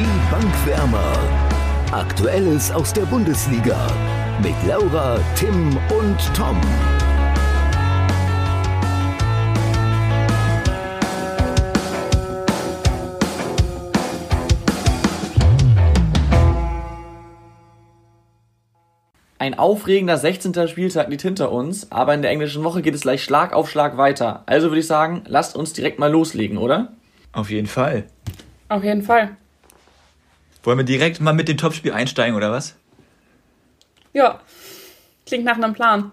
Die Bankwärmer. Aktuelles aus der Bundesliga mit Laura, Tim und Tom. Ein aufregender 16. Spieltag liegt hinter uns, aber in der englischen Woche geht es gleich Schlag auf Schlag weiter. Also würde ich sagen, lasst uns direkt mal loslegen, oder? Auf jeden Fall. Auf jeden Fall. Wollen wir direkt mal mit dem Topspiel einsteigen, oder was? Ja, klingt nach einem Plan.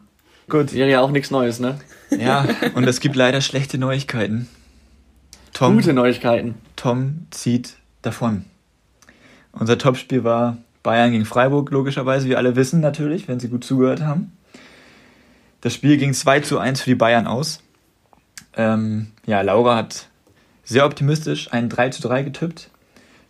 Gut, wäre ja auch nichts Neues, ne? Ja, und es gibt leider schlechte Neuigkeiten. Tom, Gute Neuigkeiten. Tom zieht davon. Unser Topspiel war Bayern gegen Freiburg, logischerweise, wie alle wissen natürlich, wenn sie gut zugehört haben. Das Spiel ging 2 zu 1 für die Bayern aus. Ähm, ja, Laura hat sehr optimistisch ein 3 zu 3 getippt.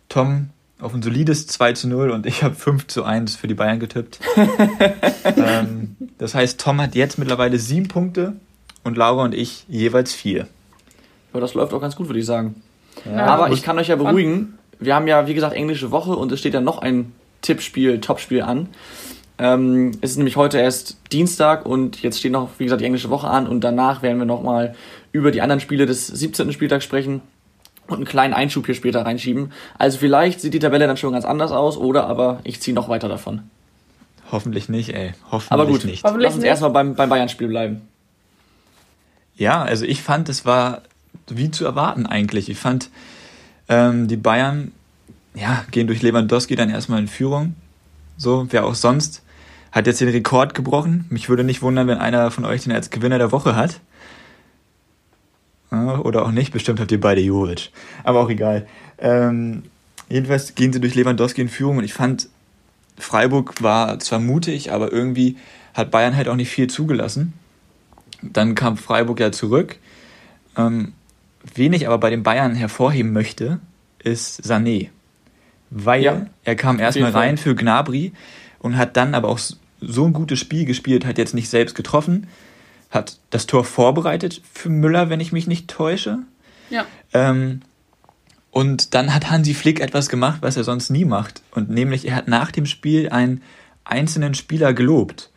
Tom auf ein solides 2 zu 0 und ich habe 5 zu 1 für die Bayern getippt. ähm, das heißt, Tom hat jetzt mittlerweile sieben Punkte und Laura und ich jeweils vier. Ja, das läuft auch ganz gut, würde ich sagen. Ja, Aber ich kann euch ja beruhigen. Wir haben ja, wie gesagt, englische Woche und es steht ja noch ein Tippspiel, Topspiel an. Ähm, es ist nämlich heute erst Dienstag und jetzt steht noch, wie gesagt, die englische Woche an und danach werden wir nochmal über die anderen Spiele des 17. Spieltags sprechen und einen kleinen Einschub hier später reinschieben. Also vielleicht sieht die Tabelle dann schon ganz anders aus oder aber ich ziehe noch weiter davon. Hoffentlich nicht, ey. Hoffentlich aber gut, nicht. Lass uns erstmal beim, beim Bayern-Spiel bleiben. Ja, also ich fand, es war wie zu erwarten eigentlich. Ich fand, ähm, die Bayern ja, gehen durch Lewandowski dann erstmal in Führung. So, wer auch sonst. Hat jetzt den Rekord gebrochen. Mich würde nicht wundern, wenn einer von euch den als Gewinner der Woche hat. Oder auch nicht, bestimmt habt ihr beide Jovic. Aber auch egal. Ähm, jedenfalls gehen sie durch Lewandowski in Führung und ich fand, Freiburg war zwar mutig, aber irgendwie hat Bayern halt auch nicht viel zugelassen. Dann kam Freiburg ja zurück. Ähm, wen ich aber bei den Bayern hervorheben möchte, ist Sané weil ja, er kam erstmal rein für Gnabry und hat dann aber auch so ein gutes Spiel gespielt, hat jetzt nicht selbst getroffen, hat das Tor vorbereitet für Müller, wenn ich mich nicht täusche. Ja. Ähm, und dann hat Hansi Flick etwas gemacht, was er sonst nie macht. Und nämlich, er hat nach dem Spiel einen einzelnen Spieler gelobt.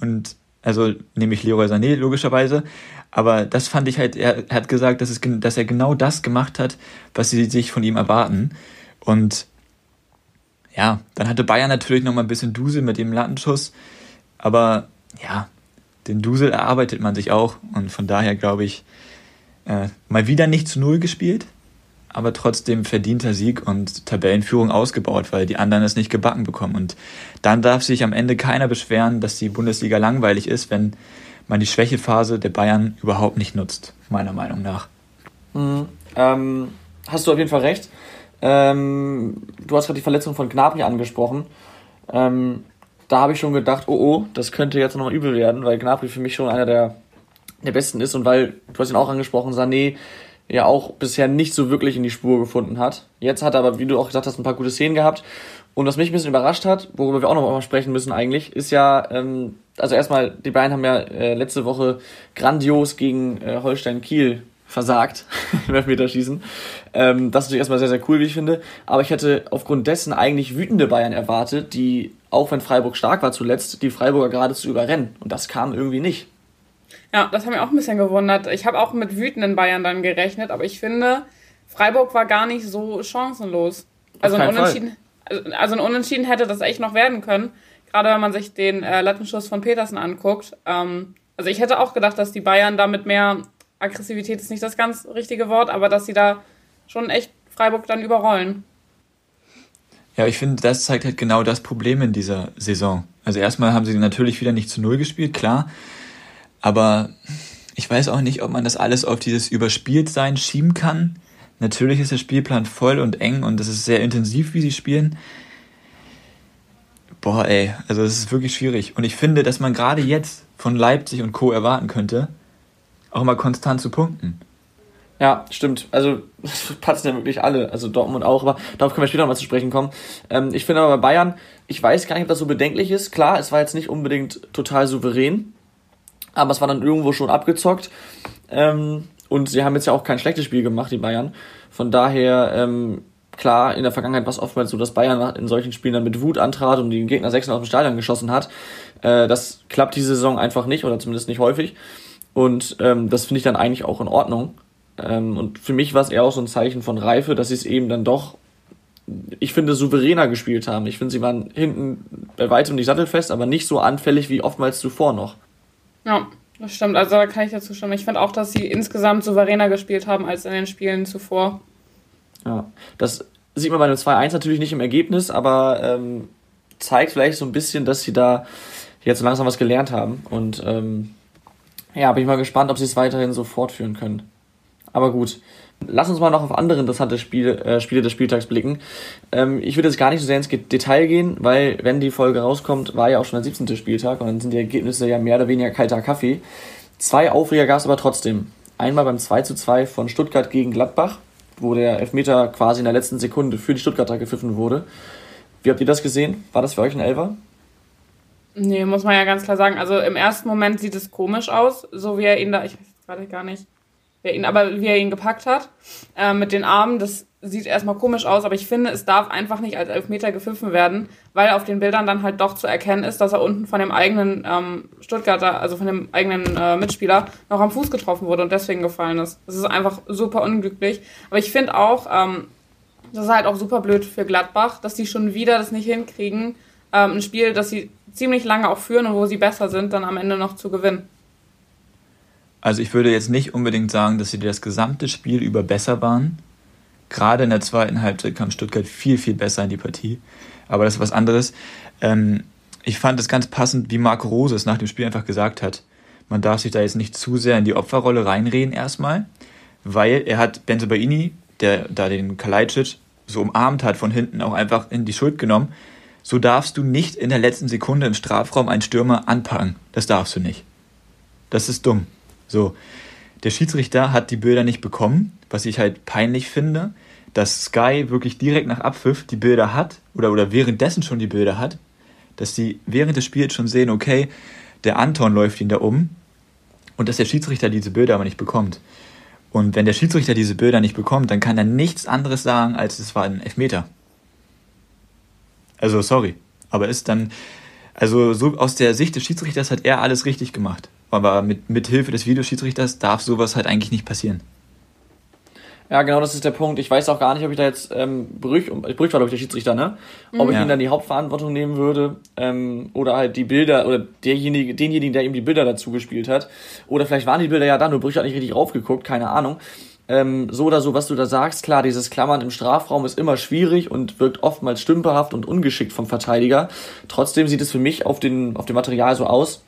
Und also nämlich Leroy Sané logischerweise. Aber das fand ich halt, er hat gesagt, dass, es, dass er genau das gemacht hat, was sie sich von ihm erwarten. Und ja, dann hatte Bayern natürlich noch mal ein bisschen Dusel mit dem Lattenschuss, aber ja, den Dusel erarbeitet man sich auch und von daher glaube ich, äh, mal wieder nicht zu Null gespielt, aber trotzdem verdienter Sieg und Tabellenführung ausgebaut, weil die anderen es nicht gebacken bekommen. Und dann darf sich am Ende keiner beschweren, dass die Bundesliga langweilig ist, wenn man die Schwächephase der Bayern überhaupt nicht nutzt, meiner Meinung nach. Mhm. Ähm, hast du auf jeden Fall recht. Ähm, du hast gerade die Verletzung von Gnabry angesprochen. Ähm, da habe ich schon gedacht, oh oh, das könnte jetzt nochmal übel werden, weil Gnabry für mich schon einer der, der besten ist und weil, du hast ihn auch angesprochen, Sané ja auch bisher nicht so wirklich in die Spur gefunden hat. Jetzt hat er aber, wie du auch gesagt hast, ein paar gute Szenen gehabt. Und was mich ein bisschen überrascht hat, worüber wir auch noch mal sprechen müssen eigentlich, ist ja, ähm, also erstmal, die Bayern haben ja äh, letzte Woche grandios gegen äh, Holstein Kiel versagt im Elfmeterschießen. Ähm, das ist natürlich erstmal sehr, sehr cool, wie ich finde. Aber ich hätte aufgrund dessen eigentlich wütende Bayern erwartet, die, auch wenn Freiburg stark war zuletzt, die Freiburger gerade zu überrennen. Und das kam irgendwie nicht. Ja, das hat mich auch ein bisschen gewundert. Ich habe auch mit wütenden Bayern dann gerechnet, aber ich finde, Freiburg war gar nicht so chancenlos. Also ein, Unentschieden, also, also ein Unentschieden hätte das echt noch werden können. Gerade wenn man sich den äh, Lattenschuss von Petersen anguckt. Ähm, also ich hätte auch gedacht, dass die Bayern damit mehr Aggressivität ist nicht das ganz richtige Wort, aber dass sie da schon echt Freiburg dann überrollen. Ja, ich finde, das zeigt halt genau das Problem in dieser Saison. Also erstmal haben sie natürlich wieder nicht zu Null gespielt, klar. Aber ich weiß auch nicht, ob man das alles auf dieses Überspieltsein schieben kann. Natürlich ist der Spielplan voll und eng und es ist sehr intensiv, wie sie spielen. Boah, ey, also das ist wirklich schwierig. Und ich finde, dass man gerade jetzt von Leipzig und Co. erwarten könnte, auch mal konstant zu punkten. Ja, stimmt. Also das passen ja wirklich alle, also Dortmund auch, aber darauf können wir später nochmal zu sprechen kommen. Ähm, ich finde aber bei Bayern, ich weiß gar nicht, ob das so bedenklich ist. Klar, es war jetzt nicht unbedingt total souverän, aber es war dann irgendwo schon abgezockt. Ähm, und sie haben jetzt ja auch kein schlechtes Spiel gemacht, die Bayern. Von daher, ähm, klar, in der Vergangenheit war es oftmals so, dass Bayern in solchen Spielen dann mit Wut antrat und den Gegner sechs aus dem Stadion geschossen hat. Äh, das klappt diese Saison einfach nicht oder zumindest nicht häufig. Und ähm, das finde ich dann eigentlich auch in Ordnung. Ähm, und für mich war es eher auch so ein Zeichen von Reife, dass sie es eben dann doch, ich finde, souveräner gespielt haben. Ich finde, sie waren hinten bei weitem nicht sattelfest, aber nicht so anfällig wie oftmals zuvor noch. Ja, das stimmt. Also da kann ich dazu stimmen. Ich finde auch, dass sie insgesamt souveräner gespielt haben als in den Spielen zuvor. Ja, das sieht man bei einem 2-1 natürlich nicht im Ergebnis, aber ähm, zeigt vielleicht so ein bisschen, dass sie da jetzt so langsam was gelernt haben. Und ähm, ja, bin ich mal gespannt, ob sie es weiterhin so fortführen können. Aber gut, lass uns mal noch auf andere interessante Spiele, äh, Spiele des Spieltags blicken. Ähm, ich würde jetzt gar nicht so sehr ins Detail gehen, weil wenn die Folge rauskommt, war ja auch schon der 17. Spieltag und dann sind die Ergebnisse ja mehr oder weniger kalter Kaffee. Zwei Aufreger gab es aber trotzdem. Einmal beim 2 zu 2 von Stuttgart gegen Gladbach, wo der Elfmeter quasi in der letzten Sekunde für die Stuttgarter gepfiffen wurde. Wie habt ihr das gesehen? War das für euch ein Elfer? Nee, muss man ja ganz klar sagen. Also im ersten Moment sieht es komisch aus, so wie er ihn da, ich weiß gerade gar nicht, wer ihn, aber wie er ihn gepackt hat, äh, mit den Armen, das sieht erstmal komisch aus, aber ich finde, es darf einfach nicht als Elfmeter gepfiffen werden, weil auf den Bildern dann halt doch zu erkennen ist, dass er unten von dem eigenen ähm, Stuttgarter, also von dem eigenen äh, Mitspieler, noch am Fuß getroffen wurde und deswegen gefallen ist. Das ist einfach super unglücklich. Aber ich finde auch, ähm, das ist halt auch super blöd für Gladbach, dass die schon wieder das nicht hinkriegen, ähm, ein Spiel, das sie ziemlich lange auch führen und wo sie besser sind, dann am Ende noch zu gewinnen. Also ich würde jetzt nicht unbedingt sagen, dass sie das gesamte Spiel über besser waren. Gerade in der zweiten Halbzeit kam Stuttgart viel, viel besser in die Partie. Aber das ist was anderes. Ähm, ich fand es ganz passend, wie Marco Rose es nach dem Spiel einfach gesagt hat. Man darf sich da jetzt nicht zu sehr in die Opferrolle reinreden erstmal, weil er hat Benzo Baini, der da den Kalajdzic so umarmt hat von hinten, auch einfach in die Schuld genommen so darfst du nicht in der letzten Sekunde im Strafraum einen Stürmer anpacken. Das darfst du nicht. Das ist dumm. So. Der Schiedsrichter hat die Bilder nicht bekommen, was ich halt peinlich finde, dass Sky wirklich direkt nach Abpfiff die Bilder hat oder, oder währenddessen schon die Bilder hat, dass sie während des Spiels schon sehen, okay, der Anton läuft ihn da um und dass der Schiedsrichter diese Bilder aber nicht bekommt. Und wenn der Schiedsrichter diese Bilder nicht bekommt, dann kann er nichts anderes sagen, als es war ein Elfmeter. Also sorry. Aber ist dann, also so aus der Sicht des Schiedsrichters hat er alles richtig gemacht. Aber mit, mit Hilfe des Videoschiedsrichters darf sowas halt eigentlich nicht passieren. Ja, genau, das ist der Punkt. Ich weiß auch gar nicht, ob ich da jetzt ähm, Brüch, Brüch war glaube ich der Schiedsrichter, ne? Ob ich ja. ihm dann die Hauptverantwortung nehmen würde ähm, oder halt die Bilder oder derjenige, denjenigen, der ihm die Bilder dazu gespielt hat. Oder vielleicht waren die Bilder ja da, nur Brüch hat nicht richtig raufgeguckt, keine Ahnung. Ähm, so oder so, was du da sagst, klar, dieses Klammern im Strafraum ist immer schwierig und wirkt oftmals stümperhaft und ungeschickt vom Verteidiger. Trotzdem sieht es für mich auf, den, auf dem Material so aus,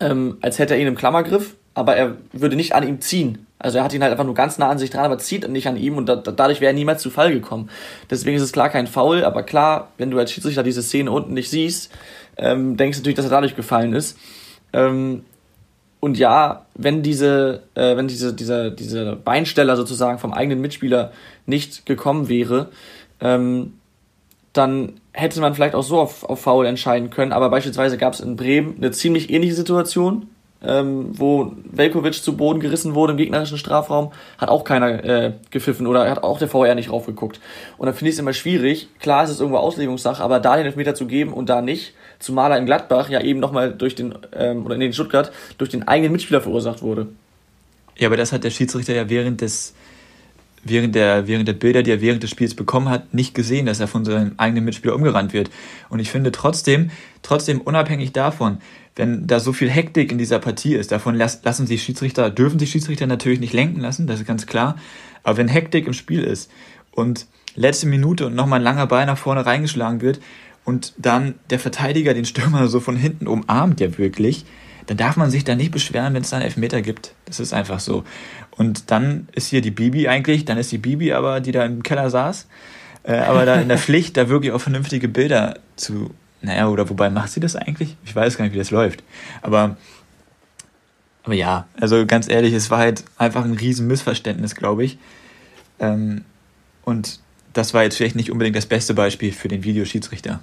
ähm, als hätte er ihn im Klammergriff, aber er würde nicht an ihm ziehen. Also er hat ihn halt einfach nur ganz nah an sich dran, aber zieht nicht an ihm und da, dadurch wäre er niemals zu Fall gekommen. Deswegen ist es klar kein Foul, aber klar, wenn du als Schiedsrichter diese Szene unten nicht siehst, ähm, denkst du natürlich, dass er dadurch gefallen ist. Ähm, und ja, wenn diese, äh, wenn diese, dieser, diese Beinsteller sozusagen vom eigenen Mitspieler nicht gekommen wäre, ähm, dann hätte man vielleicht auch so auf, auf Foul entscheiden können. Aber beispielsweise gab es in Bremen eine ziemlich ähnliche Situation ähm, wo Velkovic zu Boden gerissen wurde im gegnerischen Strafraum, hat auch keiner äh, gepfiffen oder hat auch der VR nicht raufgeguckt. Und dann finde ich es immer schwierig. Klar ist es irgendwo Auslegungssache, aber da den Elfmeter zu geben und da nicht, zumal er in Gladbach ja eben nochmal durch den, ähm, oder in den Stuttgart, durch den eigenen Mitspieler verursacht wurde. Ja, aber das hat der Schiedsrichter ja während des während der, während der Bilder, die er während des Spiels bekommen hat, nicht gesehen, dass er von seinem eigenen Mitspieler umgerannt wird. Und ich finde trotzdem, trotzdem unabhängig davon, wenn da so viel Hektik in dieser Partie ist, davon lassen sich Schiedsrichter, dürfen sich Schiedsrichter natürlich nicht lenken lassen, das ist ganz klar. Aber wenn Hektik im Spiel ist und letzte Minute und nochmal ein langer Ball nach vorne reingeschlagen wird und dann der Verteidiger den Stürmer so von hinten umarmt, ja wirklich, dann darf man sich da nicht beschweren, wenn es dann Elfmeter gibt. Das ist einfach so. Und dann ist hier die Bibi eigentlich, dann ist die Bibi aber, die da im Keller saß, äh, aber da in der Pflicht, da wirklich auch vernünftige Bilder zu naja, oder wobei macht sie das eigentlich? Ich weiß gar nicht, wie das läuft. Aber, aber ja, also ganz ehrlich, es war halt einfach ein riesen Missverständnis, glaube ich. Ähm, und das war jetzt vielleicht nicht unbedingt das beste Beispiel für den Videoschiedsrichter.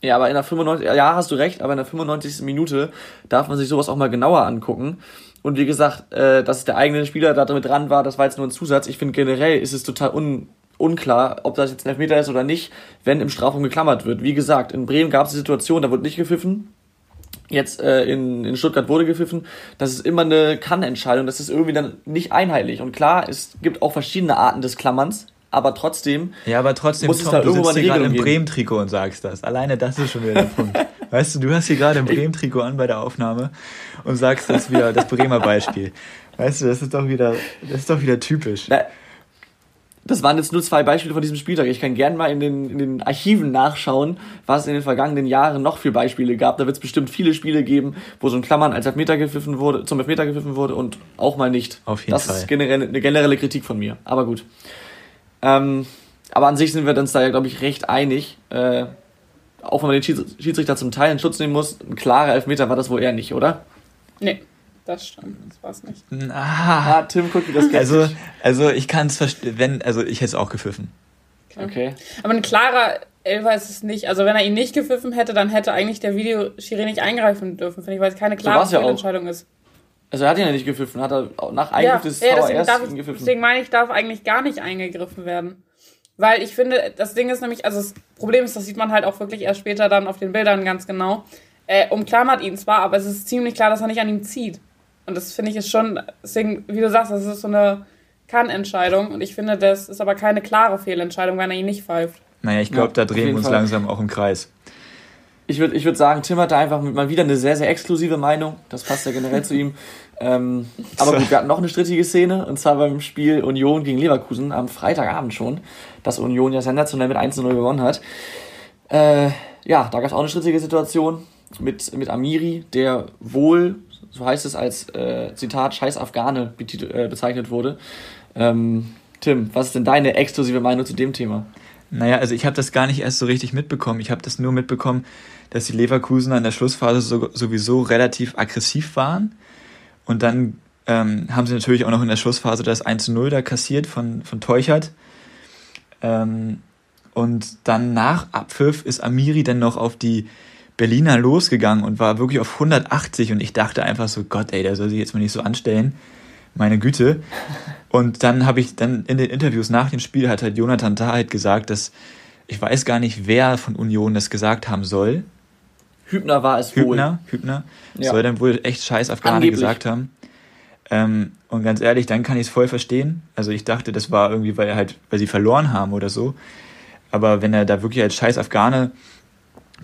Ja, aber in der 95, ja, hast du recht, aber in der 95. Minute darf man sich sowas auch mal genauer angucken. Und wie gesagt, äh, dass der eigene Spieler da damit dran war, das war jetzt nur ein Zusatz. Ich finde generell ist es total un unklar, ob das jetzt ein Elfmeter ist oder nicht, wenn im Strafraum geklammert wird. Wie gesagt, in Bremen gab es die Situation, da wurde nicht gepfiffen. Jetzt äh, in, in Stuttgart wurde gepfiffen. Das ist immer eine Kann-Entscheidung. Das ist irgendwie dann nicht einheitlich. Und klar, es gibt auch verschiedene Arten des Klammerns aber trotzdem. Ja, aber trotzdem, muss Tom, es da du sitzt hier gerade im Bremen-Trikot und sagst das. Alleine das ist schon wieder der Punkt. Weißt du, du hast hier gerade im Bremen-Trikot an bei der Aufnahme und sagst das wieder das Bremer Beispiel. Weißt du, das ist doch wieder, das ist doch wieder typisch. Na, das waren jetzt nur zwei Beispiele von diesem Spieltag. Ich kann gerne mal in den, in den Archiven nachschauen, was es in den vergangenen Jahren noch für Beispiele gab. Da wird es bestimmt viele Spiele geben, wo so ein Klammern als Elfmeter gepfiffen wurde, zum Elfmeter gepfiffen wurde und auch mal nicht. Auf jeden das Fall. Das ist generell, eine generelle Kritik von mir. Aber gut. Ähm, aber an sich sind wir uns da ja, glaube ich, recht einig. Äh, auch wenn man den Schiedsrichter zum Teil in Schutz nehmen muss, ein klarer Elfmeter war das wohl eher nicht, oder? Nee. Das stimmt, das war's nicht. Ah, ah Tim guckt das Also, also ich kann es verstehen, wenn, also ich hätte es auch gepfiffen. Okay. okay. Aber ein klarer Elfer ist es nicht. Also wenn er ihn nicht gepfiffen hätte, dann hätte eigentlich der Videoschiri nicht eingreifen dürfen, finde ich, weil es keine klare so Entscheidung ist. Also er hat ihn ja nicht gepfiffen, hat er nach Eingriff ja, des ja, deswegen, darf ich, deswegen meine ich, darf eigentlich gar nicht eingegriffen werden. Weil ich finde, das Ding ist nämlich, also das Problem ist, das sieht man halt auch wirklich erst später dann auf den Bildern ganz genau. Äh, umklammert ihn zwar, aber es ist ziemlich klar, dass er nicht an ihm zieht. Und das finde ich ist schon, deswegen, wie du sagst, das ist so eine Kann-Entscheidung. Und ich finde, das ist aber keine klare Fehlentscheidung, wenn er ihn nicht pfeift. Naja, ich glaube, ja, da drehen wir uns Fall. langsam auch im Kreis. Ich würde ich würd sagen, Tim hat da einfach mal wieder eine sehr, sehr exklusive Meinung. Das passt ja generell zu ihm. Ähm, aber gut, wir hatten noch eine strittige Szene, und zwar beim Spiel Union gegen Leverkusen am Freitagabend schon, dass Union ja sensationell mit 1-0 gewonnen hat. Äh, ja, da gab es auch eine strittige Situation mit, mit Amiri, der wohl so heißt es als äh, Zitat, scheiß Afghane äh, bezeichnet wurde. Ähm, Tim, was ist denn deine exklusive Meinung zu dem Thema? Naja, also ich habe das gar nicht erst so richtig mitbekommen. Ich habe das nur mitbekommen, dass die Leverkusen in der Schlussphase so, sowieso relativ aggressiv waren. Und dann ähm, haben sie natürlich auch noch in der Schlussphase das 1-0 da kassiert von, von Teuchert. Ähm, und dann nach Abpfiff ist Amiri dann noch auf die Berliner losgegangen und war wirklich auf 180 und ich dachte einfach so, Gott, ey, der soll sich jetzt mal nicht so anstellen. Meine Güte. Und dann habe ich dann in den Interviews nach dem Spiel hat halt Jonathan Tah halt gesagt, dass ich weiß gar nicht, wer von Union das gesagt haben soll. Hübner war es Hübner, wohl. Hübner ja. soll dann wohl echt scheiß Afghane gesagt haben. Ähm, und ganz ehrlich, dann kann ich es voll verstehen. Also ich dachte, das war irgendwie, weil er halt, weil sie verloren haben oder so. Aber wenn er da wirklich als scheiß Afghane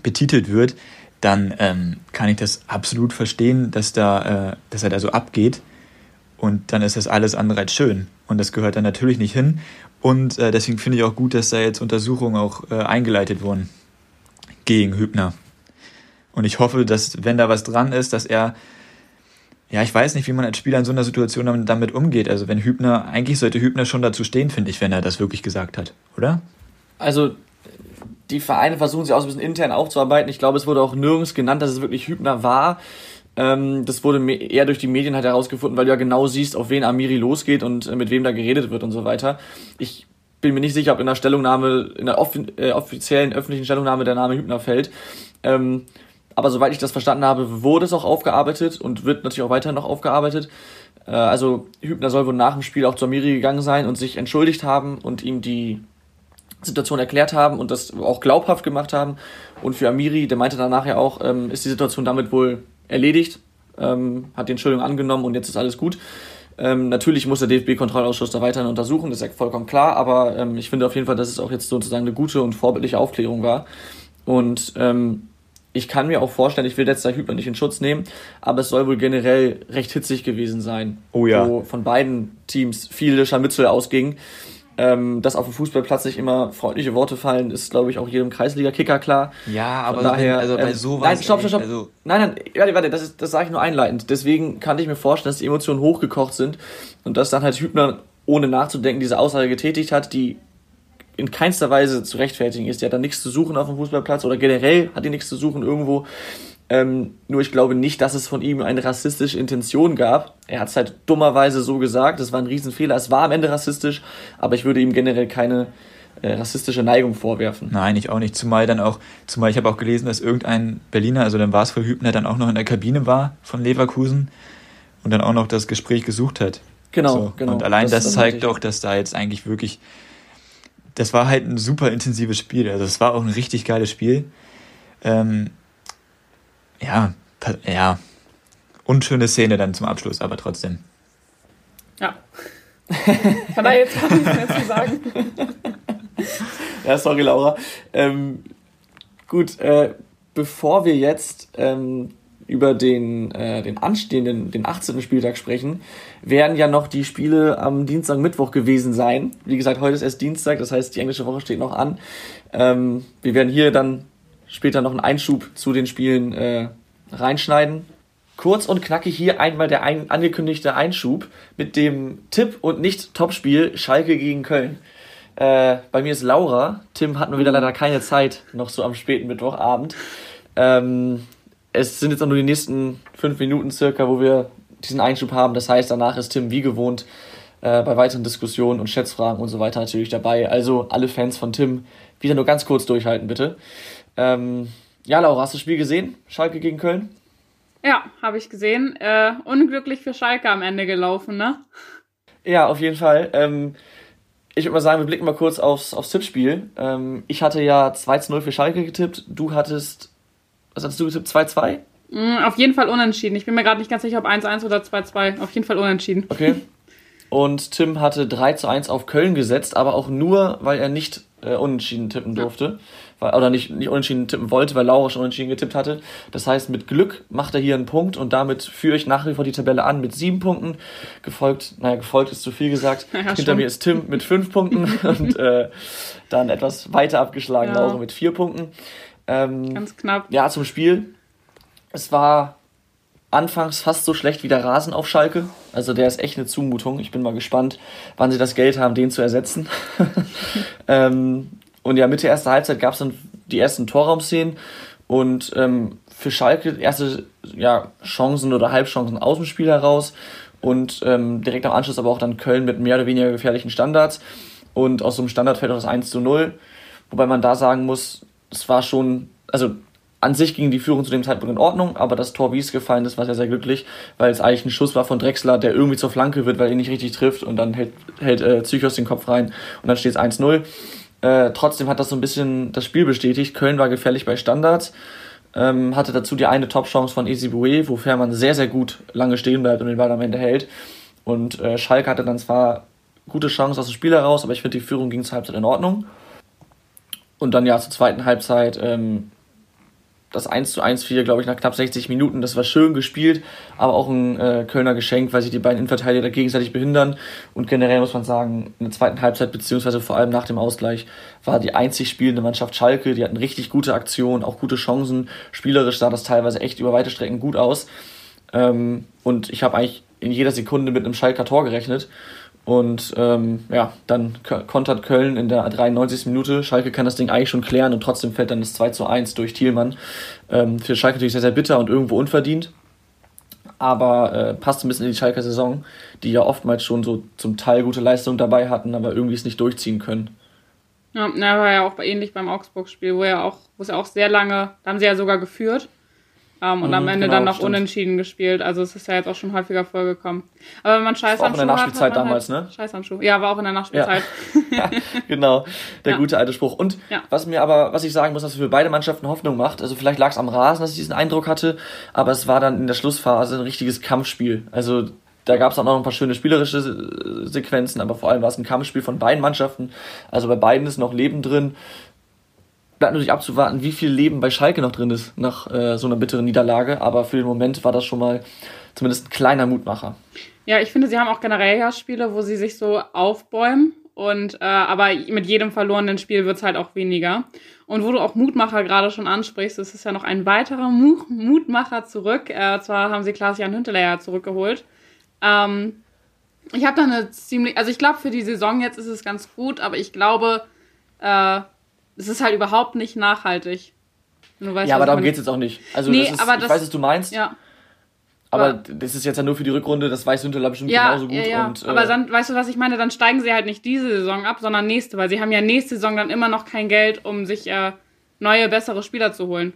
betitelt wird, dann ähm, kann ich das absolut verstehen, dass, da, äh, dass er da so abgeht. Und dann ist das alles andere als schön. Und das gehört dann natürlich nicht hin. Und äh, deswegen finde ich auch gut, dass da jetzt Untersuchungen auch äh, eingeleitet wurden gegen Hübner. Und ich hoffe, dass, wenn da was dran ist, dass er, ja, ich weiß nicht, wie man als Spieler in so einer Situation damit umgeht. Also wenn Hübner, eigentlich sollte Hübner schon dazu stehen, finde ich, wenn er das wirklich gesagt hat, oder? Also die Vereine versuchen sich auch so ein bisschen intern aufzuarbeiten. Ich glaube, es wurde auch nirgends genannt, dass es wirklich Hübner war. Ähm, das wurde eher durch die Medien halt herausgefunden, weil du ja genau siehst, auf wen Amiri losgeht und äh, mit wem da geredet wird und so weiter. Ich bin mir nicht sicher, ob in der Stellungnahme, in der off äh, offiziellen öffentlichen Stellungnahme der Name Hübner fällt. Ähm, aber soweit ich das verstanden habe, wurde es auch aufgearbeitet und wird natürlich auch weiterhin noch aufgearbeitet. Äh, also Hübner soll wohl nach dem Spiel auch zu Amiri gegangen sein und sich entschuldigt haben und ihm die Situation erklärt haben und das auch glaubhaft gemacht haben. Und für Amiri, der meinte danach ja auch, ähm, ist die Situation damit wohl erledigt, ähm, hat die Entschuldigung angenommen und jetzt ist alles gut. Ähm, natürlich muss der DFB-Kontrollausschuss da weiterhin untersuchen, das ist ja vollkommen klar, aber ähm, ich finde auf jeden Fall, dass es auch jetzt sozusagen eine gute und vorbildliche Aufklärung war. Und ähm, ich kann mir auch vorstellen, ich will jetzt da Hübner nicht in Schutz nehmen, aber es soll wohl generell recht hitzig gewesen sein. Oh ja. Wo von beiden Teams viele Scharmützel ausgingen. Ähm, dass auf dem Fußballplatz nicht immer freundliche Worte fallen, ist, glaube ich, auch jedem Kreisliga-Kicker klar. Ja, aber Von daher, also bei ähm, sowas. Nein, stopp, stopp, stopp. Also nein, nein, warte, warte, das, ist, das sage ich nur einleitend. Deswegen kann ich mir vorstellen, dass die Emotionen hochgekocht sind und dass dann halt Hübner, ohne nachzudenken, diese Aussage getätigt hat, die in keinster Weise zu rechtfertigen ist. Die hat da nichts zu suchen auf dem Fußballplatz oder generell hat die nichts zu suchen irgendwo. Ähm, nur ich glaube nicht, dass es von ihm eine rassistische Intention gab. Er hat es halt dummerweise so gesagt, das war ein Riesenfehler. Es war am Ende rassistisch, aber ich würde ihm generell keine äh, rassistische Neigung vorwerfen. Nein, ich auch nicht. Zumal dann auch, zumal ich habe auch gelesen, dass irgendein Berliner, also dann war es für Hübner, dann auch noch in der Kabine war von Leverkusen und dann auch noch das Gespräch gesucht hat. Genau, so. genau. Und allein das, das zeigt doch, dass da jetzt eigentlich wirklich das war halt ein super intensives Spiel. Also es war auch ein richtig geiles Spiel. Ähm, ja, ja, unschöne Szene dann zum Abschluss, aber trotzdem. Ja. Kann da jetzt gar nichts mehr zu sagen. ja, sorry, Laura. Ähm, gut, äh, bevor wir jetzt ähm, über den, äh, den anstehenden, den 18. Spieltag sprechen, werden ja noch die Spiele am Dienstag, Mittwoch gewesen sein. Wie gesagt, heute ist erst Dienstag, das heißt, die englische Woche steht noch an. Ähm, wir werden hier dann später noch einen Einschub zu den Spielen äh, reinschneiden. Kurz und knackig hier einmal der ein, angekündigte Einschub mit dem Tipp und nicht Topspiel Schalke gegen Köln. Äh, bei mir ist Laura. Tim hat nur wieder leider keine Zeit, noch so am späten Mittwochabend. Ähm, es sind jetzt auch nur die nächsten fünf Minuten circa, wo wir diesen Einschub haben. Das heißt, danach ist Tim wie gewohnt äh, bei weiteren Diskussionen und Schätzfragen und so weiter natürlich dabei. Also alle Fans von Tim wieder nur ganz kurz durchhalten, bitte. Ähm, ja, Laura, hast du das Spiel gesehen? Schalke gegen Köln? Ja, habe ich gesehen. Äh, unglücklich für Schalke am Ende gelaufen, ne? Ja, auf jeden Fall. Ähm, ich würde mal sagen, wir blicken mal kurz aufs, aufs Tippspiel. Ähm, ich hatte ja 2 0 für Schalke getippt. Du hattest was hast du getippt? 2-2? Mm, auf jeden Fall unentschieden. Ich bin mir gerade nicht ganz sicher, ob 1-1 oder 2-2. Auf jeden Fall unentschieden. Okay. Und Tim hatte 3 zu 1 auf Köln gesetzt, aber auch nur, weil er nicht äh, unentschieden tippen durfte. Ja. oder nicht, nicht unentschieden tippen wollte, weil Laura schon unentschieden getippt hatte. Das heißt, mit Glück macht er hier einen Punkt und damit führe ich nach wie vor die Tabelle an mit sieben Punkten. Gefolgt, naja, gefolgt ist zu viel gesagt. Ja, Hinter schon. mir ist Tim mit fünf Punkten und äh, dann etwas weiter abgeschlagen, ja. Laura mit vier Punkten. Ähm, Ganz knapp. Ja, zum Spiel. Es war anfangs fast so schlecht wie der Rasen auf Schalke. Also der ist echt eine Zumutung. Ich bin mal gespannt, wann sie das Geld haben, den zu ersetzen. ähm, und ja, Mitte erster Halbzeit gab es dann die ersten Torraumszenen. Und ähm, für Schalke erste ja, Chancen oder Halbchancen aus dem Spiel heraus. Und ähm, direkt am Anschluss aber auch dann Köln mit mehr oder weniger gefährlichen Standards. Und aus so einem Standard fällt auch das 1 zu 0. Wobei man da sagen muss, es war schon, also an sich ging die Führung zu dem Zeitpunkt in Ordnung, aber das Tor, wie es gefallen ist, war sehr, sehr glücklich, weil es eigentlich ein Schuss war von Drexler, der irgendwie zur Flanke wird, weil er ihn nicht richtig trifft und dann hält, hält äh, Zychos den Kopf rein und dann steht es 1-0. Äh, trotzdem hat das so ein bisschen das Spiel bestätigt. Köln war gefährlich bei Standards, ähm, hatte dazu die eine Top-Chance von Esibue, wo Fährmann sehr, sehr gut lange stehen bleibt und den Ball am Ende hält. Und äh, Schalke hatte dann zwar gute Chance aus dem Spiel heraus, aber ich finde, die Führung ging zur Halbzeit in Ordnung. Und dann ja zur zweiten Halbzeit ähm, das 1 zu 1 4, glaube ich, nach knapp 60 Minuten. Das war schön gespielt, aber auch ein äh, Kölner Geschenk, weil sich die beiden Innenverteidiger gegenseitig behindern. Und generell muss man sagen, in der zweiten Halbzeit, beziehungsweise vor allem nach dem Ausgleich, war die einzig spielende Mannschaft Schalke. Die hatten richtig gute Aktionen, auch gute Chancen. Spielerisch sah das teilweise echt über weite Strecken gut aus. Ähm, und ich habe eigentlich in jeder Sekunde mit einem Schalker Tor gerechnet. Und ähm, ja, dann kontert Köln in der 93. Minute. Schalke kann das Ding eigentlich schon klären und trotzdem fällt dann das 2 zu 1 durch Thielmann. Ähm, für Schalke natürlich sehr, sehr bitter und irgendwo unverdient. Aber äh, passt ein bisschen in die Schalker Saison, die ja oftmals schon so zum Teil gute Leistungen dabei hatten, aber irgendwie es nicht durchziehen können. Ja, na, war ja auch ähnlich beim Augsburg-Spiel, wo ja auch, wo es ja auch sehr lange, da haben sie ja sogar geführt ähm, und mhm, am Ende genau, dann noch stimmt. unentschieden gespielt. Also es ist ja jetzt auch schon häufiger vorgekommen. Aber wenn man Scheißhandschuhe hat. Auch in der Nachspielzeit hat, damals, halt ne? Scheißhandschuhe. Ja, war auch in der Nachspielzeit. Ja, genau. Der ja. gute alte Spruch. Und ja. was mir aber, was ich sagen muss, dass es für beide Mannschaften Hoffnung macht. Also vielleicht lag es am Rasen, dass ich diesen Eindruck hatte, aber es war dann in der Schlussphase ein richtiges Kampfspiel. Also da gab es auch noch ein paar schöne spielerische Sequenzen, aber vor allem war es ein Kampfspiel von beiden Mannschaften. Also bei beiden ist noch Leben drin bleibt natürlich abzuwarten, wie viel Leben bei Schalke noch drin ist nach äh, so einer bitteren Niederlage. Aber für den Moment war das schon mal zumindest ein kleiner Mutmacher. Ja, ich finde, sie haben auch generell ja Spiele, wo sie sich so aufbäumen. Und äh, aber mit jedem verlorenen Spiel wird es halt auch weniger. Und wo du auch Mutmacher gerade schon ansprichst, es ist ja noch ein weiterer Mutmacher zurück. Äh, zwar haben sie Klaas-Jan Hünteler zurückgeholt. Ähm, ich habe da eine ziemlich, also ich glaube für die Saison jetzt ist es ganz gut, aber ich glaube, äh, es ist halt überhaupt nicht nachhaltig. Weißt, ja, aber darum geht es jetzt auch nicht. Also nee, ist, aber ich das, weiß, was du meinst. Ja. Aber, aber das ist jetzt ja nur für die Rückrunde, das weiß Hünteler bestimmt ja, genauso gut. Ja, ja. Und, äh, aber dann, weißt du, was ich meine? Dann steigen sie halt nicht diese Saison ab, sondern nächste, weil sie haben ja nächste Saison dann immer noch kein Geld, um sich äh, neue, bessere Spieler zu holen.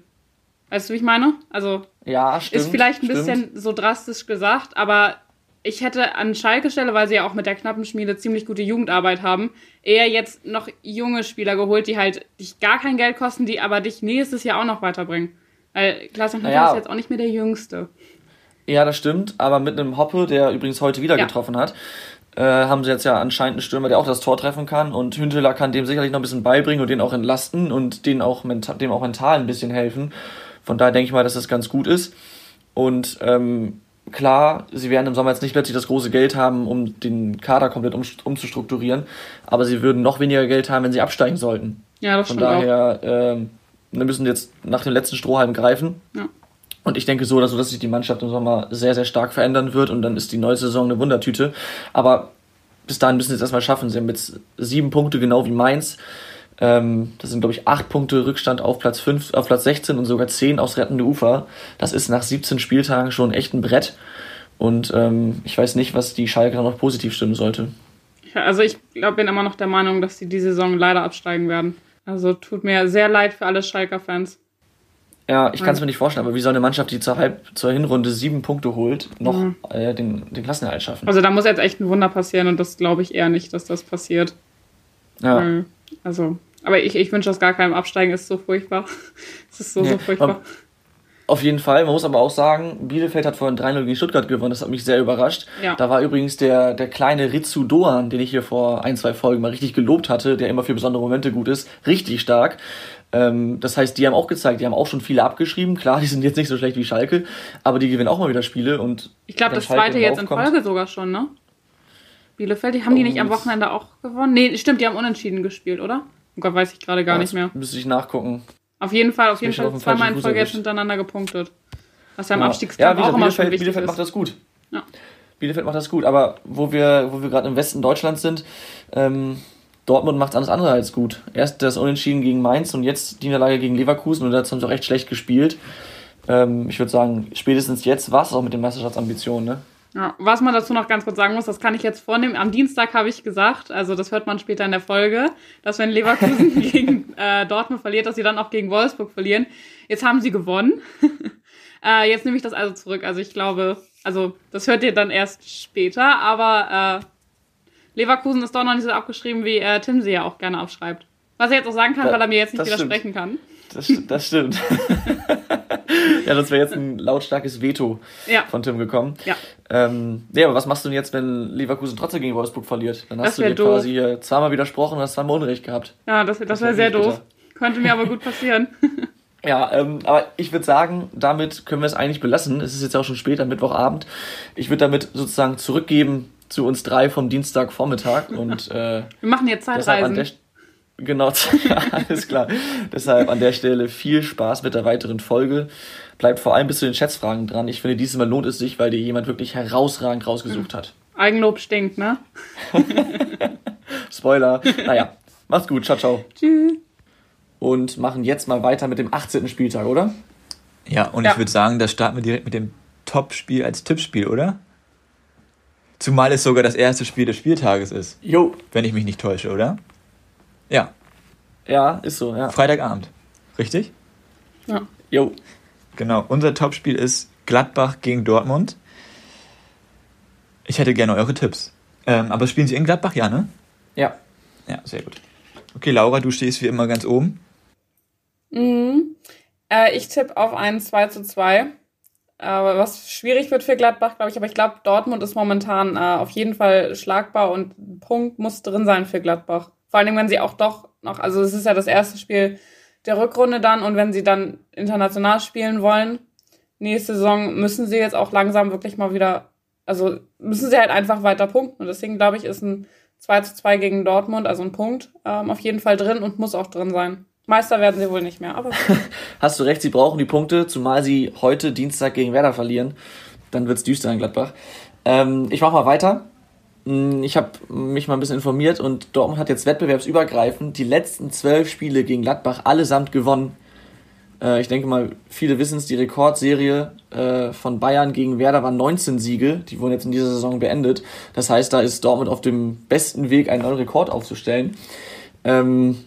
Weißt du, wie ich meine? Also, ja, stimmt, ist vielleicht ein stimmt. bisschen so drastisch gesagt, aber ich hätte an Schalke Stelle, weil sie ja auch mit der knappen Schmiede ziemlich gute Jugendarbeit haben, eher jetzt noch junge Spieler geholt, die halt dich gar kein Geld kosten, die aber dich nächstes Jahr auch noch weiterbringen. Weil Klaas naja. ist jetzt auch nicht mehr der Jüngste. Ja, das stimmt, aber mit einem Hoppe, der übrigens heute wieder ja. getroffen hat, äh, haben sie jetzt ja anscheinend einen Stürmer, der auch das Tor treffen kann und Hünteler kann dem sicherlich noch ein bisschen beibringen und den auch entlasten und den auch dem auch mental ein bisschen helfen. Von daher denke ich mal, dass das ganz gut ist. Und ähm, klar, sie werden im Sommer jetzt nicht plötzlich das große Geld haben, um den Kader komplett um, umzustrukturieren, aber sie würden noch weniger Geld haben, wenn sie absteigen sollten. Ja, das Von daher äh, wir müssen jetzt nach dem letzten Strohhalm greifen. Ja. Und ich denke so, dass, dass sich die Mannschaft im Sommer sehr, sehr stark verändern wird und dann ist die neue Saison eine Wundertüte. Aber bis dahin müssen sie es erstmal schaffen. Sie haben jetzt sieben Punkte, genau wie Mainz. Ähm, das sind, glaube ich, acht Punkte Rückstand auf Platz, fünf, auf Platz 16 und sogar zehn aufs rettende Ufer. Das ist nach 17 Spieltagen schon echt ein Brett. Und ähm, ich weiß nicht, was die Schalke noch positiv stimmen sollte. Ja, also ich glaub, bin immer noch der Meinung, dass sie die Saison leider absteigen werden. Also tut mir sehr leid für alle Schalker-Fans. Ja, ich kann es mir nicht vorstellen, aber wie soll eine Mannschaft, die zur, Halb zur Hinrunde sieben Punkte holt, noch mhm. äh, den, den Klassenerhalt schaffen? Also da muss jetzt echt ein Wunder passieren und das glaube ich eher nicht, dass das passiert. Ja. Also, aber ich, ich wünsche das gar keinem Absteigen, ist so furchtbar. Es ist so, nee. so furchtbar. Auf jeden Fall. Man muss aber auch sagen, Bielefeld hat vorhin 3-0 gegen Stuttgart gewonnen. Das hat mich sehr überrascht. Ja. Da war übrigens der, der kleine Ritsu Doan, den ich hier vor ein, zwei Folgen mal richtig gelobt hatte, der immer für besondere Momente gut ist, richtig stark. Ähm, das heißt, die haben auch gezeigt, die haben auch schon viele abgeschrieben. Klar, die sind jetzt nicht so schlecht wie Schalke, aber die gewinnen auch mal wieder Spiele. Und ich glaube, das Schalke zweite jetzt in Folge sogar schon, ne? Bielefeld, die haben die nicht am Wochenende auch gewonnen? Nee, stimmt, die haben unentschieden gespielt, oder? Oh Gott, weiß ich gerade gar nicht mehr. Müsste ich nachgucken. Auf jeden Fall, auf jeden Fall zweimal in Folge jetzt hintereinander gepunktet. Was ja im ja. Abstiegskampf ja, auch immer Bielefeld, schon Bielefeld macht das gut. Ja. Bielefeld macht das gut, aber wo wir, wo wir gerade im Westen Deutschlands sind, ähm, Dortmund macht alles andere als gut. Erst das Unentschieden gegen Mainz und jetzt die Niederlage gegen Leverkusen und dazu haben sie auch echt schlecht gespielt. Ähm, ich würde sagen, spätestens jetzt war es auch mit den Meisterschaftsambitionen, ne? Ja, was man dazu noch ganz kurz sagen muss, das kann ich jetzt vornehmen. Am Dienstag habe ich gesagt, also das hört man später in der Folge, dass wenn Leverkusen gegen äh, Dortmund verliert, dass sie dann auch gegen Wolfsburg verlieren. Jetzt haben sie gewonnen. äh, jetzt nehme ich das also zurück. Also ich glaube, also das hört ihr dann erst später, aber äh, Leverkusen ist doch noch nicht so abgeschrieben, wie äh, Tim sie ja auch gerne abschreibt. Was er jetzt auch sagen kann, da, weil er mir jetzt nicht widersprechen stimmt. kann. Das, das stimmt. ja, das wäre jetzt ein lautstarkes Veto ja. von Tim gekommen. Ja. Ähm, ja, aber was machst du denn jetzt, wenn Leverkusen trotzdem gegen Wolfsburg verliert? Dann hast du dir doof. quasi hier zweimal widersprochen und hast zweimal Unrecht gehabt. Ja, das, das, das wäre sehr doof. Bitter. Könnte mir aber gut passieren. Ja, ähm, aber ich würde sagen, damit können wir es eigentlich belassen. Es ist jetzt auch schon später, Mittwochabend. Ich würde damit sozusagen zurückgeben zu uns drei vom Dienstagvormittag. Und, äh, wir machen jetzt Zeitreisen. Genau, alles klar. Deshalb an der Stelle viel Spaß mit der weiteren Folge. Bleibt vor allem bis zu den Schätzfragen dran. Ich finde, dieses Mal lohnt es sich, weil dir jemand wirklich herausragend rausgesucht hat. Eigenlob stinkt, ne? Spoiler. Naja, macht's gut. Ciao, ciao. Tschüss. Und machen jetzt mal weiter mit dem 18. Spieltag, oder? Ja, und ja. ich würde sagen, da starten wir direkt mit dem Top-Spiel als Tippspiel, oder? Zumal es sogar das erste Spiel des Spieltages ist. Jo. Wenn ich mich nicht täusche, oder? Ja. Ja, ist so, ja. Freitagabend. Richtig? Ja. Jo. Genau. Unser Topspiel ist Gladbach gegen Dortmund. Ich hätte gerne eure Tipps. Ähm, aber spielen Sie in Gladbach, ja, ne? Ja. Ja, sehr gut. Okay, Laura, du stehst wie immer ganz oben. Mhm. Äh, ich tippe auf ein 2 zu 2. Aber was schwierig wird für Gladbach, glaube ich. Aber ich glaube, Dortmund ist momentan äh, auf jeden Fall schlagbar und ein Punkt muss drin sein für Gladbach. Vor allem, wenn sie auch doch noch, also es ist ja das erste Spiel der Rückrunde dann und wenn sie dann international spielen wollen, nächste Saison müssen sie jetzt auch langsam wirklich mal wieder, also müssen sie halt einfach weiter punkten. Und deswegen glaube ich, ist ein 2 zu 2 gegen Dortmund, also ein Punkt, ähm, auf jeden Fall drin und muss auch drin sein. Meister werden sie wohl nicht mehr, aber. Hast du recht, sie brauchen die Punkte, zumal sie heute Dienstag gegen Werder verlieren. Dann wird es düster in Gladbach. Ähm, ich mache mal weiter. Hm, ich habe mich mal ein bisschen informiert und Dortmund hat jetzt wettbewerbsübergreifend die letzten zwölf Spiele gegen Gladbach allesamt gewonnen. Äh, ich denke mal, viele wissen es, die Rekordserie äh, von Bayern gegen Werder war 19 Siege. Die wurden jetzt in dieser Saison beendet. Das heißt, da ist Dortmund auf dem besten Weg, einen neuen Rekord aufzustellen. Ähm,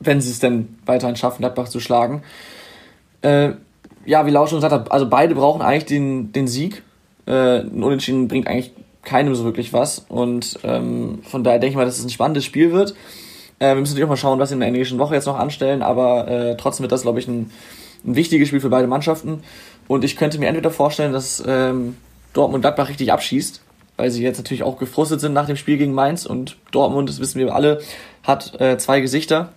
wenn sie es denn weiterhin schaffen, Gladbach zu schlagen. Äh, ja, wie Lausch schon gesagt hat, also beide brauchen eigentlich den, den Sieg Äh, ein Unentschieden bringt eigentlich keinem so wirklich was. Und ähm, von daher denke ich mal, dass es ein spannendes Spiel wird. Äh, wir müssen natürlich auch mal schauen, was sie in der englischen Woche jetzt noch anstellen, aber äh, trotzdem wird das, glaube ich, ein, ein wichtiges Spiel für beide Mannschaften. Und ich könnte mir entweder vorstellen, dass ähm, Dortmund Gladbach richtig abschießt, weil sie jetzt natürlich auch gefrustet sind nach dem Spiel gegen Mainz. Und Dortmund, das wissen wir alle, hat äh, zwei Gesichter.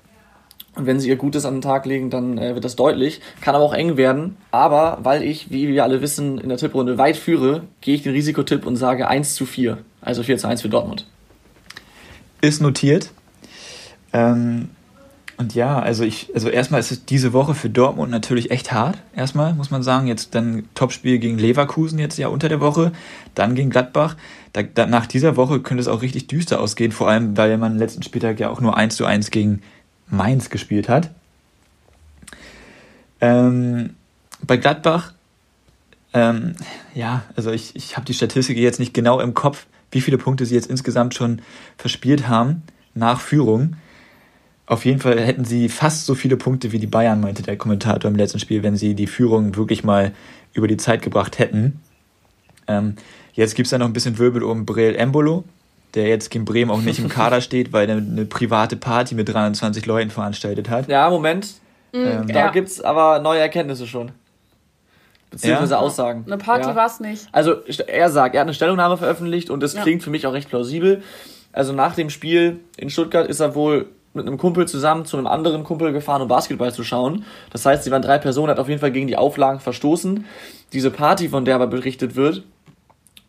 Und wenn sie ihr Gutes an den Tag legen, dann äh, wird das deutlich. Kann aber auch eng werden. Aber weil ich, wie wir alle wissen, in der Tipprunde weit führe, gehe ich den Risikotipp und sage 1 zu 4. Also 4 zu 1 für Dortmund. Ist notiert. Ähm, und ja, also ich, also erstmal ist es diese Woche für Dortmund natürlich echt hart. Erstmal muss man sagen, jetzt dann Topspiel gegen Leverkusen jetzt ja unter der Woche, dann gegen Gladbach. Da, da, nach dieser Woche könnte es auch richtig düster ausgehen, vor allem weil man letzten Spieltag ja auch nur 1 zu 1 gegen Mainz gespielt hat. Ähm, bei Gladbach, ähm, ja, also ich, ich habe die Statistik jetzt nicht genau im Kopf, wie viele Punkte sie jetzt insgesamt schon verspielt haben nach Führung. Auf jeden Fall hätten sie fast so viele Punkte wie die Bayern, meinte der Kommentator im letzten Spiel, wenn sie die Führung wirklich mal über die Zeit gebracht hätten. Ähm, jetzt gibt es da noch ein bisschen Wirbel um Breel Embolo, der jetzt gegen Bremen auch nicht im Kader steht, weil er eine private Party mit 23 Leuten veranstaltet hat. Ja, Moment. Ähm, da ja. gibt es aber neue Erkenntnisse schon. Beziehungsweise ja? Aussagen. Eine Party ja. war es nicht. Also er sagt, er hat eine Stellungnahme veröffentlicht und es ja. klingt für mich auch recht plausibel. Also nach dem Spiel in Stuttgart ist er wohl mit einem Kumpel zusammen zu einem anderen Kumpel gefahren, um Basketball zu schauen. Das heißt, sie waren drei Personen, hat auf jeden Fall gegen die Auflagen verstoßen. Diese Party, von der aber berichtet wird,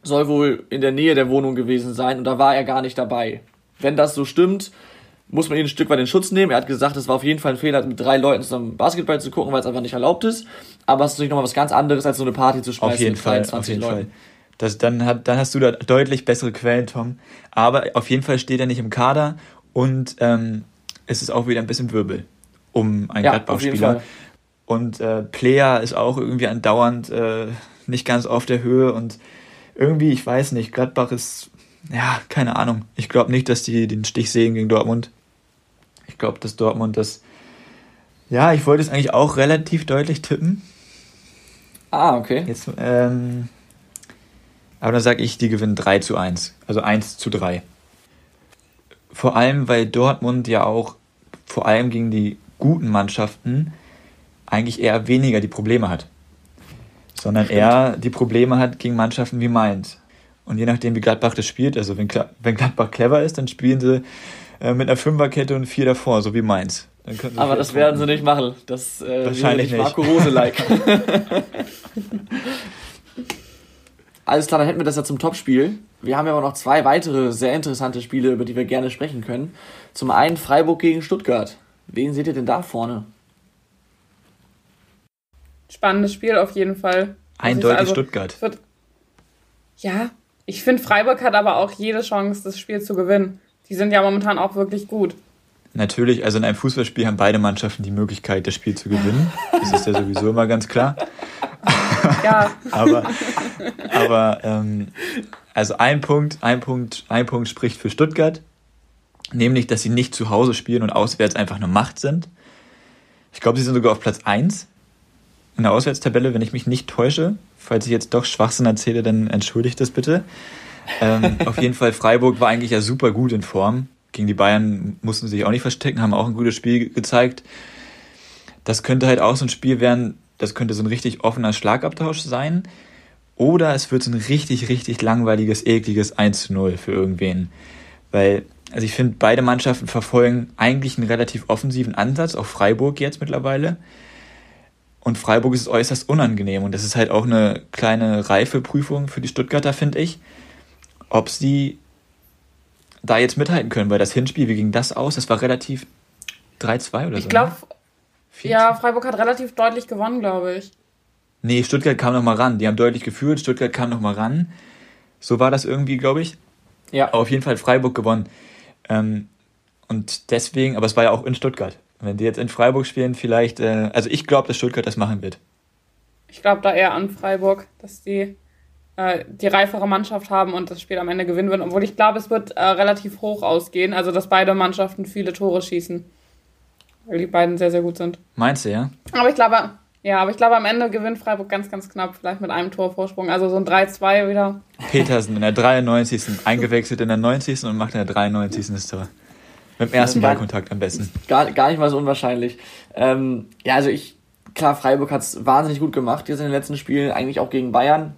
soll wohl in der Nähe der Wohnung gewesen sein und da war er gar nicht dabei. Wenn das so stimmt, muss man ihn ein Stück weit in Schutz nehmen. Er hat gesagt, es war auf jeden Fall ein Fehler, mit drei Leuten zusammen Basketball zu gucken, weil es einfach nicht erlaubt ist. Aber es ist natürlich nochmal was ganz anderes, als so eine Party zu schmeißen auf jeden mit Fall, 23 auf jeden Leuten. Fall. Das, dann, hat, dann hast du da deutlich bessere Quellen, Tom. Aber auf jeden Fall steht er nicht im Kader und ähm, es ist auch wieder ein bisschen Wirbel um einen ja, Gladbach-Spieler. Und äh, Player ist auch irgendwie andauernd äh, nicht ganz auf der Höhe und irgendwie, ich weiß nicht, Gladbach ist, ja, keine Ahnung. Ich glaube nicht, dass die den Stich sehen gegen Dortmund. Ich glaube, dass Dortmund das, ja, ich wollte es eigentlich auch relativ deutlich tippen. Ah, okay. Jetzt, ähm, aber dann sage ich, die gewinnen 3 zu 1. Also 1 zu 3. Vor allem, weil Dortmund ja auch vor allem gegen die guten Mannschaften eigentlich eher weniger die Probleme hat sondern Stimmt. er die Probleme hat gegen Mannschaften wie Mainz. Und je nachdem, wie Gladbach das spielt, also wenn, wenn Gladbach clever ist, dann spielen sie äh, mit einer Fünferkette und vier davor, so wie Mainz. Aber das werden sie nicht machen. Das äh, Wahrscheinlich nicht. Marco Rose-like. Alles klar, dann hätten wir das ja zum Topspiel. Wir haben ja aber noch zwei weitere sehr interessante Spiele, über die wir gerne sprechen können. Zum einen Freiburg gegen Stuttgart. Wen seht ihr denn da vorne? Spannendes Spiel auf jeden Fall. Eindeutig also, Stuttgart. Wird, ja, ich finde, Freiburg hat aber auch jede Chance, das Spiel zu gewinnen. Die sind ja momentan auch wirklich gut. Natürlich, also in einem Fußballspiel haben beide Mannschaften die Möglichkeit, das Spiel zu gewinnen. Das ist ja sowieso immer ganz klar. Ja. aber aber ähm, also ein Punkt, ein Punkt, ein Punkt spricht für Stuttgart, nämlich, dass sie nicht zu Hause spielen und auswärts einfach eine Macht sind. Ich glaube, sie sind sogar auf Platz 1 in der Auswärtstabelle, wenn ich mich nicht täusche. Falls ich jetzt doch Schwachsinn erzähle, dann entschuldigt das bitte. Ähm, auf jeden Fall, Freiburg war eigentlich ja super gut in Form. Gegen die Bayern mussten sie sich auch nicht verstecken, haben auch ein gutes Spiel gezeigt. Das könnte halt auch so ein Spiel werden, das könnte so ein richtig offener Schlagabtausch sein. Oder es wird so ein richtig, richtig langweiliges, ekliges 1 zu 0 für irgendwen. Weil, also ich finde, beide Mannschaften verfolgen eigentlich einen relativ offensiven Ansatz, auch Freiburg jetzt mittlerweile. Und Freiburg ist äußerst unangenehm. Und das ist halt auch eine kleine Reifeprüfung für die Stuttgarter, finde ich. Ob sie da jetzt mithalten können, weil das Hinspiel, wie ging das aus? Das war relativ 3-2 oder ich so. Ich glaube, ne? ja, Freiburg hat relativ deutlich gewonnen, glaube ich. Nee, Stuttgart kam nochmal ran. Die haben deutlich geführt, Stuttgart kam nochmal ran. So war das irgendwie, glaube ich. Ja. Aber auf jeden Fall Freiburg gewonnen. Ähm, und deswegen, aber es war ja auch in Stuttgart. Wenn die jetzt in Freiburg spielen, vielleicht, äh, also ich glaube, dass Stuttgart das machen wird. Ich glaube da eher an Freiburg, dass die äh, die reifere Mannschaft haben und das Spiel am Ende gewinnen werden, obwohl ich glaube, es wird äh, relativ hoch ausgehen, also dass beide Mannschaften viele Tore schießen. Weil die beiden sehr, sehr gut sind. Meinst du, ja? Aber ich glaube, Ja, aber ich glaube, am Ende gewinnt Freiburg ganz, ganz knapp, vielleicht mit einem Torvorsprung. Also so ein 3-2 wieder. Petersen in der 93. eingewechselt in der 90. und macht in der 93. das Tor. Mit dem ersten Ballkontakt am besten. Gar, gar nicht mal so unwahrscheinlich. Ähm, ja, also ich, klar, Freiburg hat es wahnsinnig gut gemacht jetzt in den letzten Spielen, eigentlich auch gegen Bayern.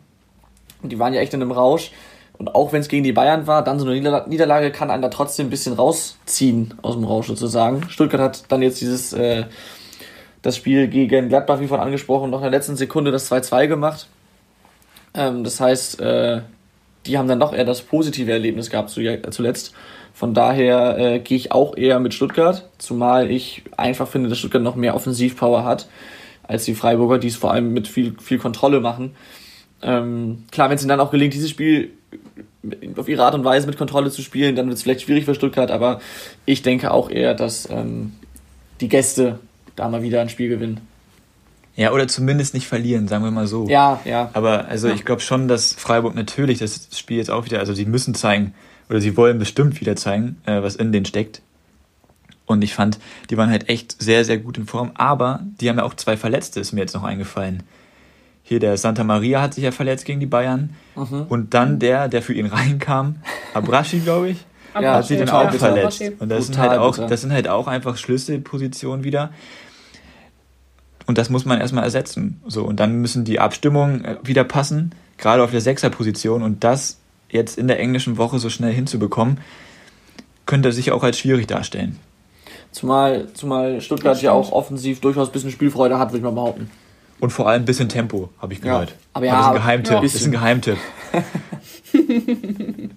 Und die waren ja echt in einem Rausch. Und auch wenn es gegen die Bayern war, dann so eine Niederlage kann einen da trotzdem ein bisschen rausziehen aus dem Rausch sozusagen. Stuttgart hat dann jetzt dieses äh, das Spiel gegen Gladbach, wie von angesprochen, noch in der letzten Sekunde das 2-2 gemacht. Ähm, das heißt, äh, die haben dann doch eher das positive Erlebnis gehabt zuletzt. Von daher äh, gehe ich auch eher mit Stuttgart, zumal ich einfach finde, dass Stuttgart noch mehr Offensivpower hat als die Freiburger, die es vor allem mit viel, viel Kontrolle machen. Ähm, klar, wenn es ihnen dann auch gelingt, dieses Spiel auf ihre Art und Weise mit Kontrolle zu spielen, dann wird es vielleicht schwierig für Stuttgart, aber ich denke auch eher, dass ähm, die Gäste da mal wieder ein Spiel gewinnen. Ja, oder zumindest nicht verlieren, sagen wir mal so. Ja, ja. Aber also ja. ich glaube schon, dass Freiburg natürlich das Spiel jetzt auch wieder, also sie müssen zeigen, oder sie wollen bestimmt wieder zeigen, äh, was in denen steckt. Und ich fand, die waren halt echt sehr, sehr gut in Form. Aber die haben ja auch zwei Verletzte, ist mir jetzt noch eingefallen. Hier der Santa Maria hat sich ja verletzt gegen die Bayern. Mhm. Und dann der, der für ihn reinkam, Abrashi, glaube ich, ja, hat sich dann auch ja, verletzt. Und das sind, halt auch, das sind halt auch einfach Schlüsselpositionen wieder. Und das muss man erstmal ersetzen. So, und dann müssen die Abstimmungen äh, wieder passen, gerade auf der Sechserposition. Und das jetzt in der englischen Woche so schnell hinzubekommen, könnte sich auch als schwierig darstellen. Zumal, zumal Stuttgart ja auch offensiv durchaus ein bisschen Spielfreude hat, würde ich mal behaupten. Und vor allem ein bisschen Tempo, habe ich gehört. Ja, aber ja, das ist ein Geheimtipp. Ja. Das ist ein Geheimtipp.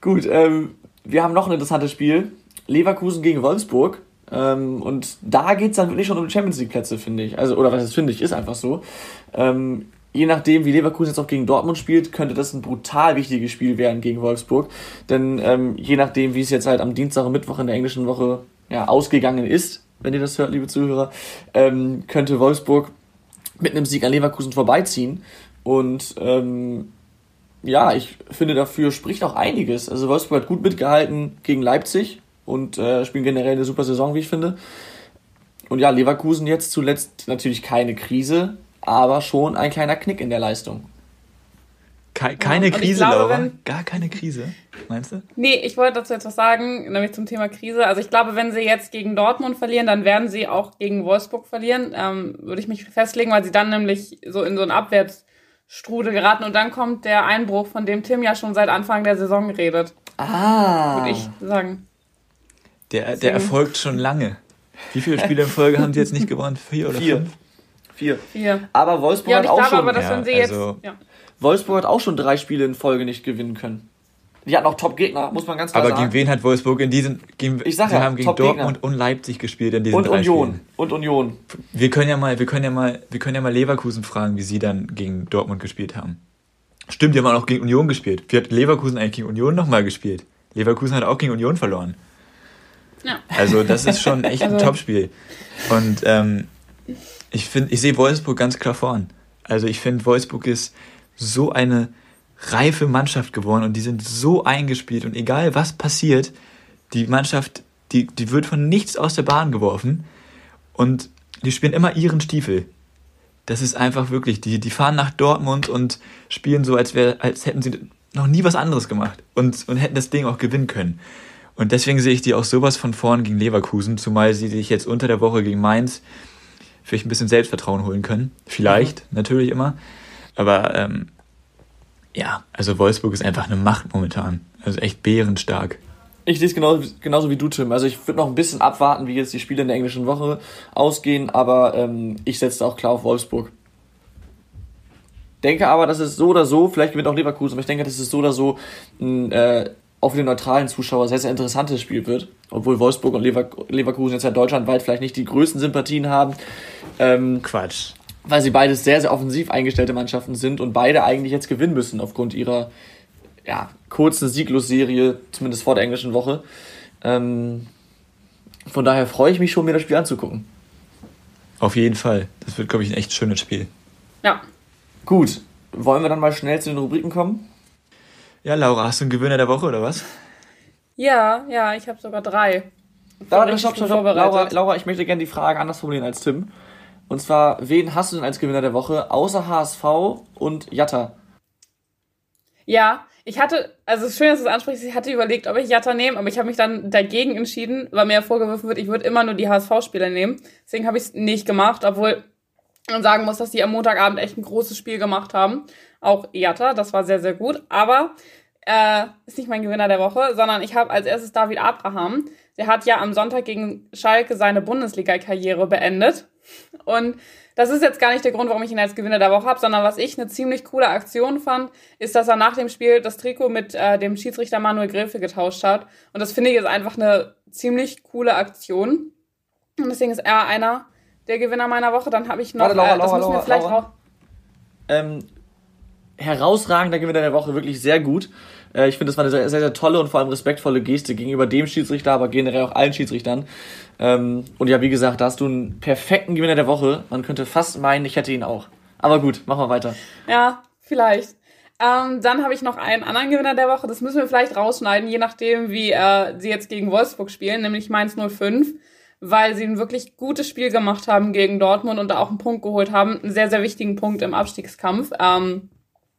Gut, ähm, wir haben noch ein interessantes Spiel. Leverkusen gegen Wolfsburg. Ähm, und da geht es dann wirklich schon um Champions League Plätze, finde ich. Also, oder was das finde ich, ist einfach so. Ähm, je nachdem, wie Leverkusen jetzt auch gegen Dortmund spielt, könnte das ein brutal wichtiges Spiel werden gegen Wolfsburg. Denn ähm, je nachdem, wie es jetzt halt am Dienstag und Mittwoch in der englischen Woche ja, ausgegangen ist, wenn ihr das hört, liebe Zuhörer, ähm, könnte Wolfsburg mit einem Sieg an Leverkusen vorbeiziehen. Und ähm, ja, ich finde, dafür spricht auch einiges. Also Wolfsburg hat gut mitgehalten gegen Leipzig und äh, spielen generell eine super Saison, wie ich finde. Und ja, Leverkusen jetzt zuletzt natürlich keine Krise, aber schon ein kleiner Knick in der Leistung. keine ja, Krise, glaube, Laura? Wenn, Gar keine Krise, meinst du? Nee, ich wollte dazu etwas sagen, nämlich zum Thema Krise. Also ich glaube, wenn sie jetzt gegen Dortmund verlieren, dann werden sie auch gegen Wolfsburg verlieren. Ähm, würde ich mich festlegen, weil sie dann nämlich so in so einen Abwärtsstrudel geraten und dann kommt der Einbruch, von dem Tim ja schon seit Anfang der Saison redet. Ah. Würde ich sagen. Der, der erfolgt schon lange. Wie viele Spiele in Folge haben sie jetzt nicht gewonnen? Vier oder Vier. fünf? Vier. Vier. Aber Wolfsburg ja, hat auch glaube, schon. Aber, dass ja, sie jetzt, also ja. Wolfsburg hat auch schon drei Spiele in Folge nicht gewinnen können. Die hatten auch Top-Gegner, muss man ganz klar aber sagen. Aber gegen wen hat Wolfsburg in diesen. Gegen, ich sag ja, haben gegen Dortmund und Leipzig gespielt in diesen und drei Union. Spielen. Und Union. Wir können ja mal, wir können ja mal, wir können ja mal Leverkusen fragen, wie sie dann gegen Dortmund gespielt haben. Stimmt, die haben auch gegen Union gespielt. Wie hat Leverkusen eigentlich gegen Union nochmal gespielt? Leverkusen hat auch gegen Union verloren. Ja. Also das ist schon echt ein also. Topspiel. Und ähm, ich finde, ich sehe Wolfsburg ganz klar vorn. Also ich finde, Wolfsburg ist so eine reife Mannschaft geworden und die sind so eingespielt und egal was passiert, die Mannschaft, die, die wird von nichts aus der Bahn geworfen und die spielen immer ihren Stiefel. Das ist einfach wirklich, die, die fahren nach Dortmund und spielen so, als, wär, als hätten sie noch nie was anderes gemacht und, und hätten das Ding auch gewinnen können. Und deswegen sehe ich die auch sowas von vorn gegen Leverkusen, zumal sie sich jetzt unter der Woche gegen Mainz vielleicht ein bisschen Selbstvertrauen holen können. Vielleicht, mhm. natürlich immer. Aber ähm, ja, also Wolfsburg ist einfach eine Macht momentan. Also echt bärenstark. Ich sehe es genauso, genauso wie du, Tim. Also ich würde noch ein bisschen abwarten, wie jetzt die Spiele in der englischen Woche ausgehen, aber ähm, ich setze auch klar auf Wolfsburg. Denke aber, dass es so oder so, vielleicht gewinnt auch Leverkusen, aber ich denke, dass es so oder so ein äh, auch für den neutralen Zuschauer sehr, sehr interessantes Spiel wird. Obwohl Wolfsburg und Lever Leverkusen jetzt ja deutschlandweit vielleicht nicht die größten Sympathien haben. Ähm, Quatsch. Weil sie beides sehr, sehr offensiv eingestellte Mannschaften sind und beide eigentlich jetzt gewinnen müssen aufgrund ihrer ja, kurzen Sieglosserie, zumindest vor der englischen Woche. Ähm, von daher freue ich mich schon, mir das Spiel anzugucken. Auf jeden Fall. Das wird, glaube ich, ein echt schönes Spiel. Ja. Gut. Wollen wir dann mal schnell zu den Rubriken kommen? Ja, Laura, hast du einen Gewinner der Woche oder was? Ja, ja, ich habe sogar drei. Laura, stopp, stopp, stopp. Laura, Laura, ich möchte gerne die Frage anders formulieren als Tim. Und zwar, wen hast du denn als Gewinner der Woche, außer HSV und Jatta? Ja, ich hatte, also es ist schön, dass du es ansprichst, ich hatte überlegt, ob ich Jatta nehme, aber ich habe mich dann dagegen entschieden, weil mir ja vorgeworfen wird, ich würde immer nur die HSV-Spieler nehmen. Deswegen habe ich es nicht gemacht, obwohl man sagen muss, dass die am Montagabend echt ein großes Spiel gemacht haben. Auch Jatta, das war sehr, sehr gut. Aber äh, ist nicht mein Gewinner der Woche, sondern ich habe als erstes David Abraham. Der hat ja am Sonntag gegen Schalke seine Bundesliga-Karriere beendet. Und das ist jetzt gar nicht der Grund, warum ich ihn als Gewinner der Woche habe, sondern was ich eine ziemlich coole Aktion fand, ist, dass er nach dem Spiel das Trikot mit äh, dem Schiedsrichter Manuel Gräfe getauscht hat. Und das finde ich ist einfach eine ziemlich coole Aktion. Und deswegen ist er einer der Gewinner meiner Woche. Dann habe ich noch, Warte, Laura, äh, das Laura, müssen wir vielleicht Laura. auch. Ähm, herausragender Gewinner der Woche, wirklich sehr gut. Äh, ich finde, das war eine sehr, sehr, sehr, tolle und vor allem respektvolle Geste gegenüber dem Schiedsrichter, aber generell auch allen Schiedsrichtern. Ähm, und ja, wie gesagt, da hast du einen perfekten Gewinner der Woche. Man könnte fast meinen, ich hätte ihn auch. Aber gut, machen wir weiter. Ja, vielleicht. Ähm, dann habe ich noch einen anderen Gewinner der Woche. Das müssen wir vielleicht rausschneiden, je nachdem, wie äh, sie jetzt gegen Wolfsburg spielen, nämlich Mainz 05 weil sie ein wirklich gutes Spiel gemacht haben gegen Dortmund und da auch einen Punkt geholt haben. Einen sehr, sehr wichtigen Punkt im Abstiegskampf. Ähm,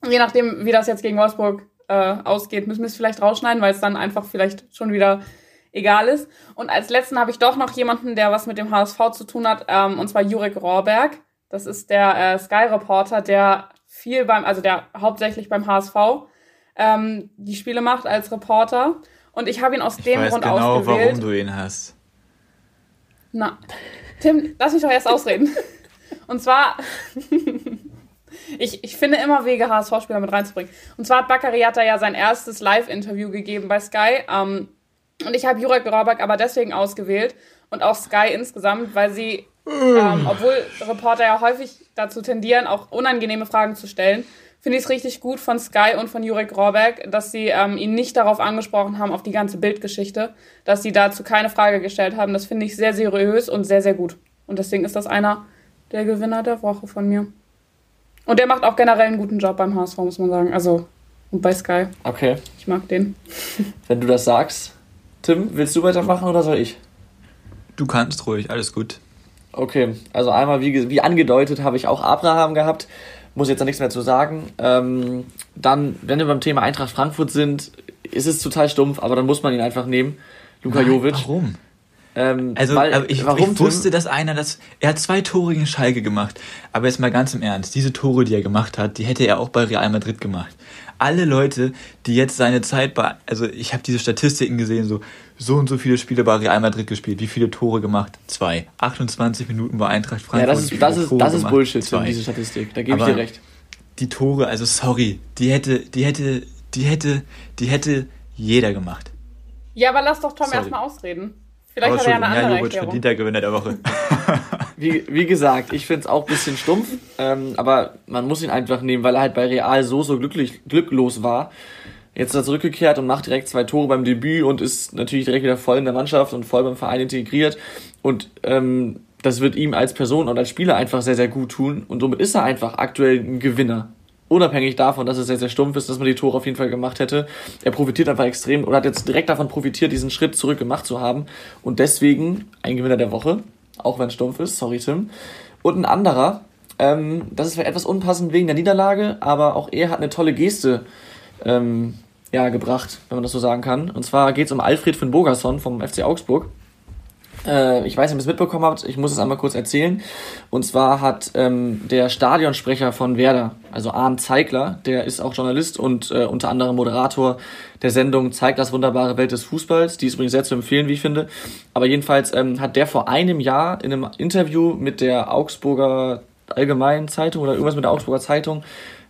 je nachdem, wie das jetzt gegen Wolfsburg äh, ausgeht, müssen wir es vielleicht rausschneiden, weil es dann einfach vielleicht schon wieder egal ist. Und als letzten habe ich doch noch jemanden, der was mit dem HSV zu tun hat, ähm, und zwar Jurek Rohrberg. Das ist der äh, Sky-Reporter, der viel beim, also der hauptsächlich beim HSV ähm, die Spiele macht als Reporter. Und ich habe ihn aus ich dem weiß Grund genau, ausgewählt. warum du ihn hast. Na, Tim, lass mich doch erst ausreden. Und zwar Ich, ich finde immer Wege, HSV-Spieler mit reinzubringen. Und zwar hat Baccariata ja sein erstes Live-Interview gegeben bei Sky. Ähm, und ich habe Jurek Grauback aber deswegen ausgewählt und auch Sky insgesamt, weil sie, ähm, obwohl Reporter ja häufig dazu tendieren, auch unangenehme Fragen zu stellen, finde ich es richtig gut von Sky und von Jurek Rohrberg, dass sie ähm, ihn nicht darauf angesprochen haben, auf die ganze Bildgeschichte, dass sie dazu keine Frage gestellt haben. Das finde ich sehr seriös und sehr, sehr gut. Und deswegen ist das einer der Gewinner der Woche von mir. Und der macht auch generell einen guten Job beim HSV, muss man sagen. Also, und bei Sky. Okay. Ich mag den. Wenn du das sagst. Tim, willst du weitermachen oder soll ich? Du kannst ruhig, alles gut. Okay, also einmal, wie, wie angedeutet, habe ich auch Abraham gehabt. Muss jetzt da nichts mehr zu sagen. Ähm, dann, wenn wir beim Thema Eintracht Frankfurt sind, ist es total stumpf, aber dann muss man ihn einfach nehmen. Luka Jovic. Warum? Ähm, also weil, ich, warum, ich wusste, dass einer das. Er hat zwei Tore gegen Schalke gemacht. Aber jetzt mal ganz im Ernst, diese Tore, die er gemacht hat, die hätte er auch bei Real Madrid gemacht. Alle Leute, die jetzt seine Zeit bei. Also ich habe diese Statistiken gesehen, so so und so viele Spiele bei Real Madrid gespielt. Wie viele Tore gemacht? Zwei. 28 Minuten bei Eintracht Frankfurt. Ja, das ist, das ist, das ist Bullshit, Zwei. diese Statistik. Da gebe ich dir recht. Die Tore, also sorry, die hätte, die hätte, die hätte, die hätte jeder gemacht. Ja, aber lass doch Tom erstmal ausreden. Vielleicht hat er ja eine andere ja, Erklärung. verdient der Gewinner der Woche. wie, wie gesagt, ich finde es auch ein bisschen stumpf, ähm, aber man muss ihn einfach nehmen, weil er halt bei Real so, so glücklich, glücklos war. Jetzt ist er zurückgekehrt und macht direkt zwei Tore beim Debüt und ist natürlich direkt wieder voll in der Mannschaft und voll beim Verein integriert. Und ähm, das wird ihm als Person und als Spieler einfach sehr, sehr gut tun. Und somit ist er einfach aktuell ein Gewinner unabhängig davon, dass es sehr, sehr stumpf ist, dass man die Tore auf jeden Fall gemacht hätte. Er profitiert einfach extrem oder hat jetzt direkt davon profitiert, diesen Schritt zurück gemacht zu haben. Und deswegen ein Gewinner der Woche, auch wenn es stumpf ist, sorry Tim. Und ein anderer, ähm, das ist etwas unpassend wegen der Niederlage, aber auch er hat eine tolle Geste ähm, ja, gebracht, wenn man das so sagen kann. Und zwar geht es um Alfred von Bogerson vom FC Augsburg. Äh, ich weiß nicht, ob ihr es mitbekommen habt, ich muss es einmal kurz erzählen. Und zwar hat ähm, der Stadionsprecher von Werder, also Arndt Zeigler, der ist auch Journalist und äh, unter anderem Moderator der Sendung Zeiglers wunderbare Welt des Fußballs. Die ist übrigens sehr zu empfehlen, wie ich finde. Aber jedenfalls ähm, hat der vor einem Jahr in einem Interview mit der Augsburger Allgemeinen Zeitung oder irgendwas mit der Augsburger Zeitung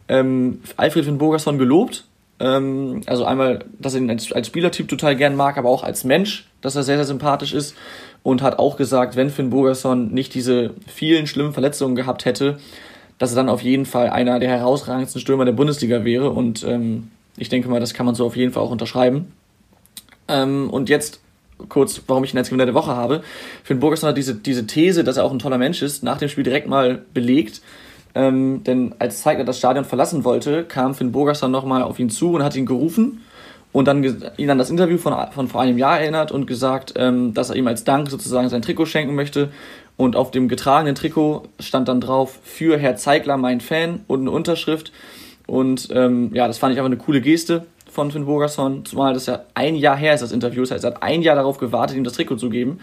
ähm, Alfred von Bogerson gelobt ähm, also einmal, dass er ihn als, als Spielertyp total gern mag, aber auch als Mensch, dass er sehr, sehr sympathisch ist und hat auch gesagt, wenn Finn Bogerson nicht diese vielen schlimmen Verletzungen gehabt hätte, dass er dann auf jeden Fall einer der herausragendsten Stürmer der Bundesliga wäre. Und ähm, ich denke mal, das kann man so auf jeden Fall auch unterschreiben. Ähm, und jetzt kurz, warum ich ihn als Gewinner der Woche habe. Finn Bogerson hat diese, diese These, dass er auch ein toller Mensch ist, nach dem Spiel direkt mal belegt. Ähm, denn als Zeigler das Stadion verlassen wollte, kam Finn Bogerson nochmal auf ihn zu und hat ihn gerufen und dann ihn an das Interview von, von vor einem Jahr erinnert und gesagt, ähm, dass er ihm als Dank sozusagen sein Trikot schenken möchte. Und auf dem getragenen Trikot stand dann drauf, für Herr Zeigler, mein Fan und eine Unterschrift. Und ähm, ja, das fand ich aber eine coole Geste von Finn Bogerson, zumal das ja ein Jahr her ist, das Interview. Das heißt, er hat ein Jahr darauf gewartet, ihm das Trikot zu geben.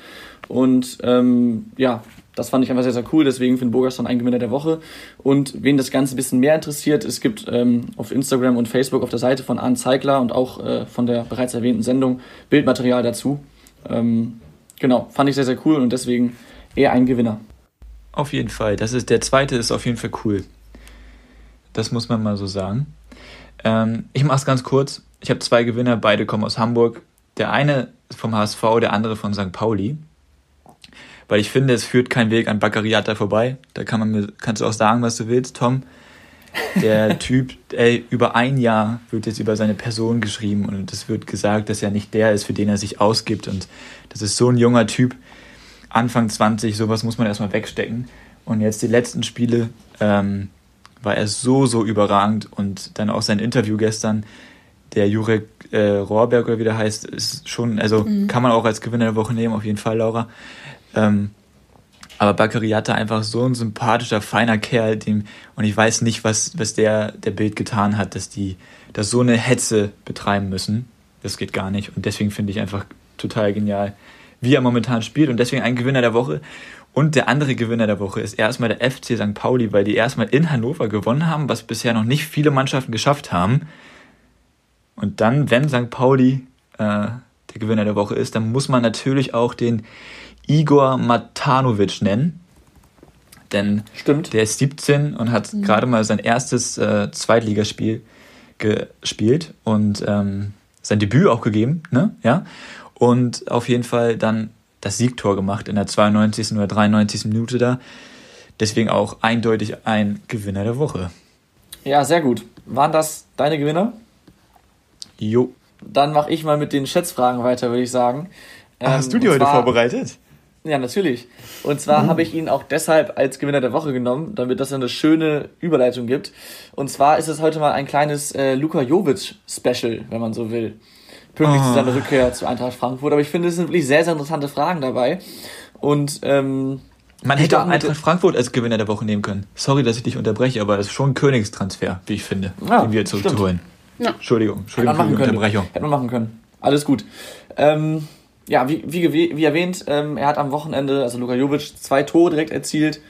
Und ähm, ja, das fand ich einfach sehr, sehr cool. Deswegen Finn Bogerson ein Gewinner der Woche. Und wen das Ganze ein bisschen mehr interessiert, es gibt ähm, auf Instagram und Facebook auf der Seite von Arne Zeigler und auch äh, von der bereits erwähnten Sendung Bildmaterial dazu. Ähm, genau, fand ich sehr, sehr cool und deswegen eher ein Gewinner. Auf jeden Fall. Das ist, der zweite ist auf jeden Fall cool. Das muss man mal so sagen. Ähm, ich mache es ganz kurz. Ich habe zwei Gewinner, beide kommen aus Hamburg. Der eine vom HSV, der andere von St. Pauli. Weil ich finde, es führt kein Weg an Baccariata vorbei. Da kann man kannst du auch sagen, was du willst, Tom. Der Typ, ey, über ein Jahr wird jetzt über seine Person geschrieben und es wird gesagt, dass er nicht der ist, für den er sich ausgibt. Und das ist so ein junger Typ, Anfang 20, sowas muss man erstmal wegstecken. Und jetzt die letzten Spiele ähm, war er so, so überragend. Und dann auch sein Interview gestern, der Jurek äh, Rohrberg oder wie der heißt, ist schon, also mhm. kann man auch als Gewinner der Woche nehmen, auf jeden Fall, Laura. Ähm, aber hatte einfach so ein sympathischer, feiner Kerl, dem, und ich weiß nicht, was, was der, der Bild getan hat, dass die, dass so eine Hetze betreiben müssen. Das geht gar nicht. Und deswegen finde ich einfach total genial, wie er momentan spielt. Und deswegen ein Gewinner der Woche. Und der andere Gewinner der Woche ist erstmal der FC St. Pauli, weil die erstmal in Hannover gewonnen haben, was bisher noch nicht viele Mannschaften geschafft haben. Und dann, wenn St. Pauli äh, der Gewinner der Woche ist, dann muss man natürlich auch den Igor Matanovic nennen. Denn Stimmt. der ist 17 und hat mhm. gerade mal sein erstes äh, Zweitligaspiel gespielt und ähm, sein Debüt auch gegeben, ne? Ja. Und auf jeden Fall dann das Siegtor gemacht in der 92. oder 93. Minute da. Deswegen auch eindeutig ein Gewinner der Woche. Ja, sehr gut. Waren das deine Gewinner? Jo. Dann mache ich mal mit den Schätzfragen weiter, würde ich sagen. Ähm, Hast du die heute zwar, vorbereitet? Ja, natürlich. Und zwar mhm. habe ich ihn auch deshalb als Gewinner der Woche genommen, damit das eine schöne Überleitung gibt. Und zwar ist es heute mal ein kleines äh, Luka Jovic-Special, wenn man so will. Pünktlich oh. zu seiner Rückkehr zu Eintracht Frankfurt. Aber ich finde, es sind wirklich sehr, sehr interessante Fragen dabei. Und ähm, man hätte auch Eintracht Frankfurt als Gewinner der Woche nehmen können. Sorry, dass ich dich unterbreche, aber das ist schon ein Königstransfer, wie ich finde, ja, den wir zurückzuholen. Ja. Entschuldigung, Entschuldigung für die Unterbrechung. Hätte man machen können. Alles gut. Ähm, ja, wie, wie, wie erwähnt, ähm, er hat am Wochenende, also Luka Jovic, zwei Tore direkt erzielt.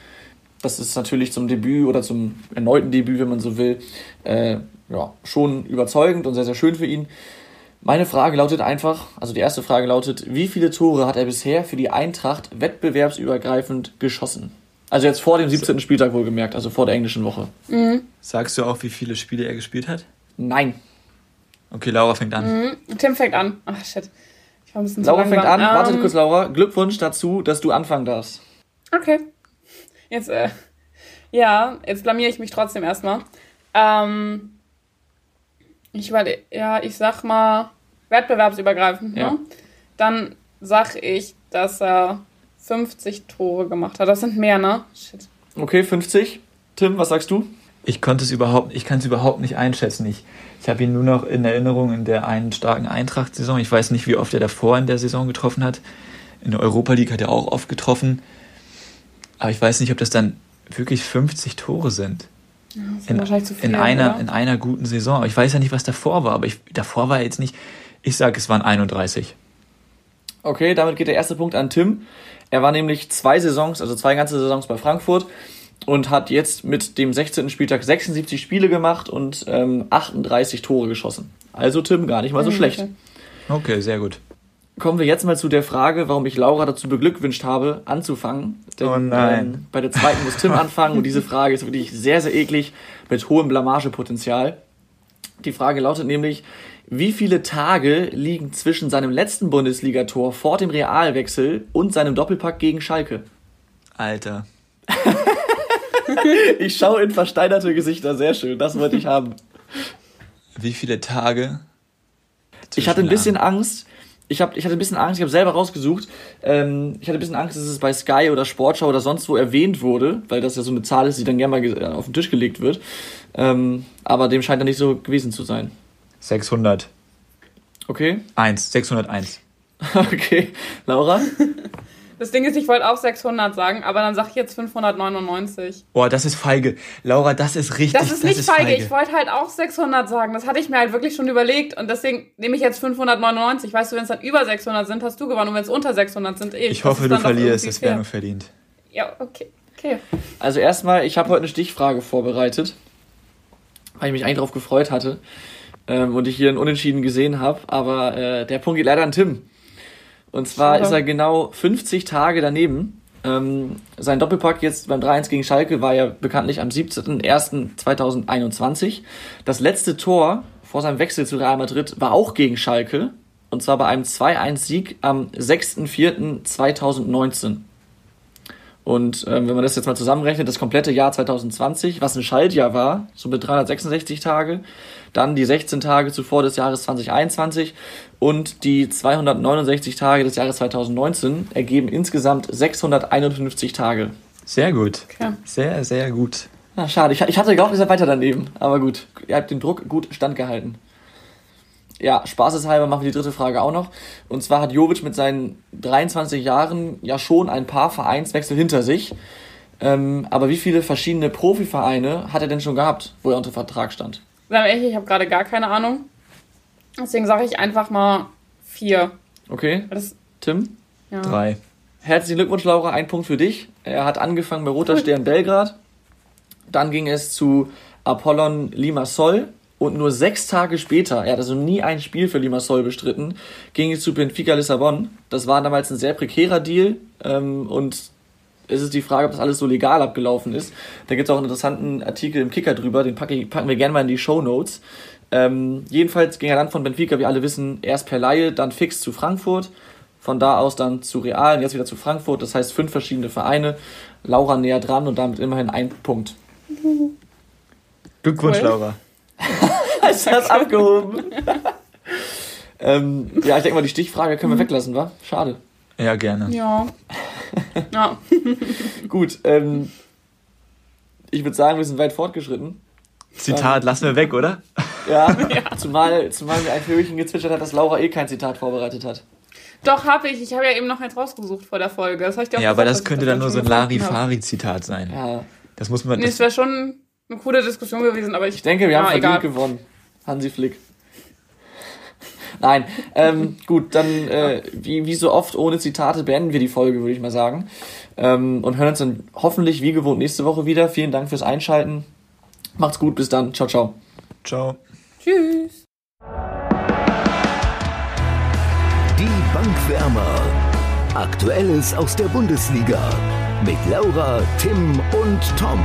Das ist natürlich zum Debüt oder zum erneuten Debüt, wenn man so will, äh, ja, schon überzeugend und sehr, sehr schön für ihn. Meine Frage lautet einfach, also die erste Frage lautet, wie viele Tore hat er bisher für die Eintracht wettbewerbsübergreifend geschossen? Also jetzt vor dem 17. Spieltag wohlgemerkt, also vor der englischen Woche. Mhm. Sagst du auch, wie viele Spiele er gespielt hat? Nein. Okay, Laura fängt an. Mhm. Tim fängt an. Ach shit. Laura fängt an. Warte ähm, kurz, Laura. Glückwunsch dazu, dass du anfangen darfst. Okay. Jetzt, äh, ja, jetzt blamier ich mich trotzdem erstmal. Ähm, ich überlege, ja, ich sag mal wettbewerbsübergreifend, ne? ja. ne? Dann sag ich, dass er 50 Tore gemacht hat. Das sind mehr, ne? Shit. Okay, 50. Tim, was sagst du? Ich konnte es überhaupt, ich kann es überhaupt nicht einschätzen. Ich, ich habe ihn nur noch in Erinnerung in der einen starken Eintracht-Saison. Ich weiß nicht, wie oft er davor in der Saison getroffen hat. In der Europa League hat er auch oft getroffen. Aber ich weiß nicht, ob das dann wirklich 50 Tore sind. Ja, in, wahrscheinlich zu viel, in, einer, in einer guten Saison. Ich weiß ja nicht, was davor war, aber ich, davor war er jetzt nicht. Ich sage, es waren 31. Okay, damit geht der erste Punkt an Tim. Er war nämlich zwei Saisons, also zwei ganze Saisons bei Frankfurt und hat jetzt mit dem 16. Spieltag 76 Spiele gemacht und ähm, 38 Tore geschossen. Also Tim, gar nicht mal so mhm, schlecht. Okay, sehr gut. Kommen wir jetzt mal zu der Frage, warum ich Laura dazu beglückwünscht habe, anzufangen. Denn, oh nein. Ähm, bei der zweiten muss Tim anfangen und diese Frage ist wirklich sehr, sehr eklig mit hohem Blamagepotenzial. Die Frage lautet nämlich, wie viele Tage liegen zwischen seinem letzten Bundesligator vor dem Realwechsel und seinem Doppelpack gegen Schalke? Alter. ich schaue in versteinerte Gesichter, sehr schön. Das wollte ich haben. Wie viele Tage? Ich hatte ein bisschen Angst. Ich, hab, ich hatte ein bisschen Angst, ich habe selber rausgesucht. Ähm, ich hatte ein bisschen Angst, dass es bei Sky oder Sportschau oder sonst wo erwähnt wurde, weil das ja so eine Zahl ist, die dann gerne mal auf den Tisch gelegt wird. Ähm, aber dem scheint dann nicht so gewesen zu sein. 600. Okay. 1, 601. okay. Laura? Das Ding ist, ich wollte auch 600 sagen, aber dann sage ich jetzt 599. Boah, das ist feige. Laura, das ist richtig. Das ist nicht das ist feige. feige. Ich wollte halt auch 600 sagen. Das hatte ich mir halt wirklich schon überlegt und deswegen nehme ich jetzt 599. Weißt du, wenn es dann über 600 sind, hast du gewonnen und wenn es unter 600 sind, eh. Ich hoffe, du verlierst. Das wäre nur verdient. Ja, okay. okay. Also erstmal, ich habe heute eine Stichfrage vorbereitet, weil ich mich eigentlich darauf gefreut hatte ähm, und ich hier einen Unentschieden gesehen habe, aber äh, der Punkt geht leider an Tim. Und zwar Schade. ist er genau 50 Tage daneben. Ähm, sein Doppelpack jetzt beim 3-1 gegen Schalke war ja bekanntlich am 17.01.2021. Das letzte Tor vor seinem Wechsel zu Real Madrid war auch gegen Schalke. Und zwar bei einem 2-1-Sieg am 6.04.2019. Und ähm, wenn man das jetzt mal zusammenrechnet, das komplette Jahr 2020, was ein Schaltjahr war, so mit 366 Tage, dann die 16 Tage zuvor des Jahres 2021 und die 269 Tage des Jahres 2019 ergeben insgesamt 651 Tage. Sehr gut. Okay. Sehr, sehr gut. Na, schade. Ich, ich hatte gehofft, ihr seid weiter daneben. Aber gut, ihr habt den Druck gut standgehalten ja, spaßeshalber machen wir die dritte Frage auch noch. Und zwar hat Jovic mit seinen 23 Jahren ja schon ein paar Vereinswechsel hinter sich. Ähm, aber wie viele verschiedene Profivereine hat er denn schon gehabt, wo er unter Vertrag stand? Sag ehrlich, ich habe gerade gar keine Ahnung. Deswegen sage ich einfach mal vier. Okay. Das, Tim? Ja. Drei. Herzlichen Glückwunsch, Laura. Ein Punkt für dich. Er hat angefangen bei Roter Stern Belgrad. Dann ging es zu Apollon Limassol und nur sechs Tage später, er hat also nie ein Spiel für Limassol bestritten, ging es zu Benfica Lissabon. Das war damals ein sehr prekärer Deal ähm, und es ist die Frage, ob das alles so legal abgelaufen ist. Da gibt es auch einen interessanten Artikel im Kicker drüber, den packe ich, packen wir gerne mal in die Show Notes. Ähm, jedenfalls ging er dann von Benfica, wie alle wissen, erst per Laie, dann fix zu Frankfurt, von da aus dann zu Real und jetzt wieder zu Frankfurt. Das heißt fünf verschiedene Vereine. Laura näher dran und damit immerhin ein Punkt. Glückwunsch, cool. Laura. Hast du das abgehoben? ähm, ja, ich denke mal, die Stichfrage können wir mhm. weglassen, wa? Schade. Ja, gerne. Ja. ja. Gut, ähm, ich würde sagen, wir sind weit fortgeschritten. Zitat ähm, lassen wir weg, oder? Ja, ja. Zumal, zumal mir ein Vögelchen gezwitschert hat, dass Laura eh kein Zitat vorbereitet hat. Doch, habe ich. Ich habe ja eben noch eins rausgesucht vor der Folge. Das ich ja, gesagt, aber das könnte dann nur so ein Larifari-Zitat sein. Ja. Das muss man. Nee, es wäre schon eine coole Diskussion gewesen, aber ich, ich denke, wir ja, haben verdient egal. gewonnen. Hansi Flick. Nein, ähm, gut, dann äh, wie, wie so oft ohne Zitate beenden wir die Folge, würde ich mal sagen. Ähm, und hören uns dann hoffentlich wie gewohnt nächste Woche wieder. Vielen Dank fürs Einschalten. Macht's gut, bis dann. Ciao, ciao. Ciao. Tschüss. Die Bankwärmer. Aktuelles aus der Bundesliga. Mit Laura, Tim und Tom.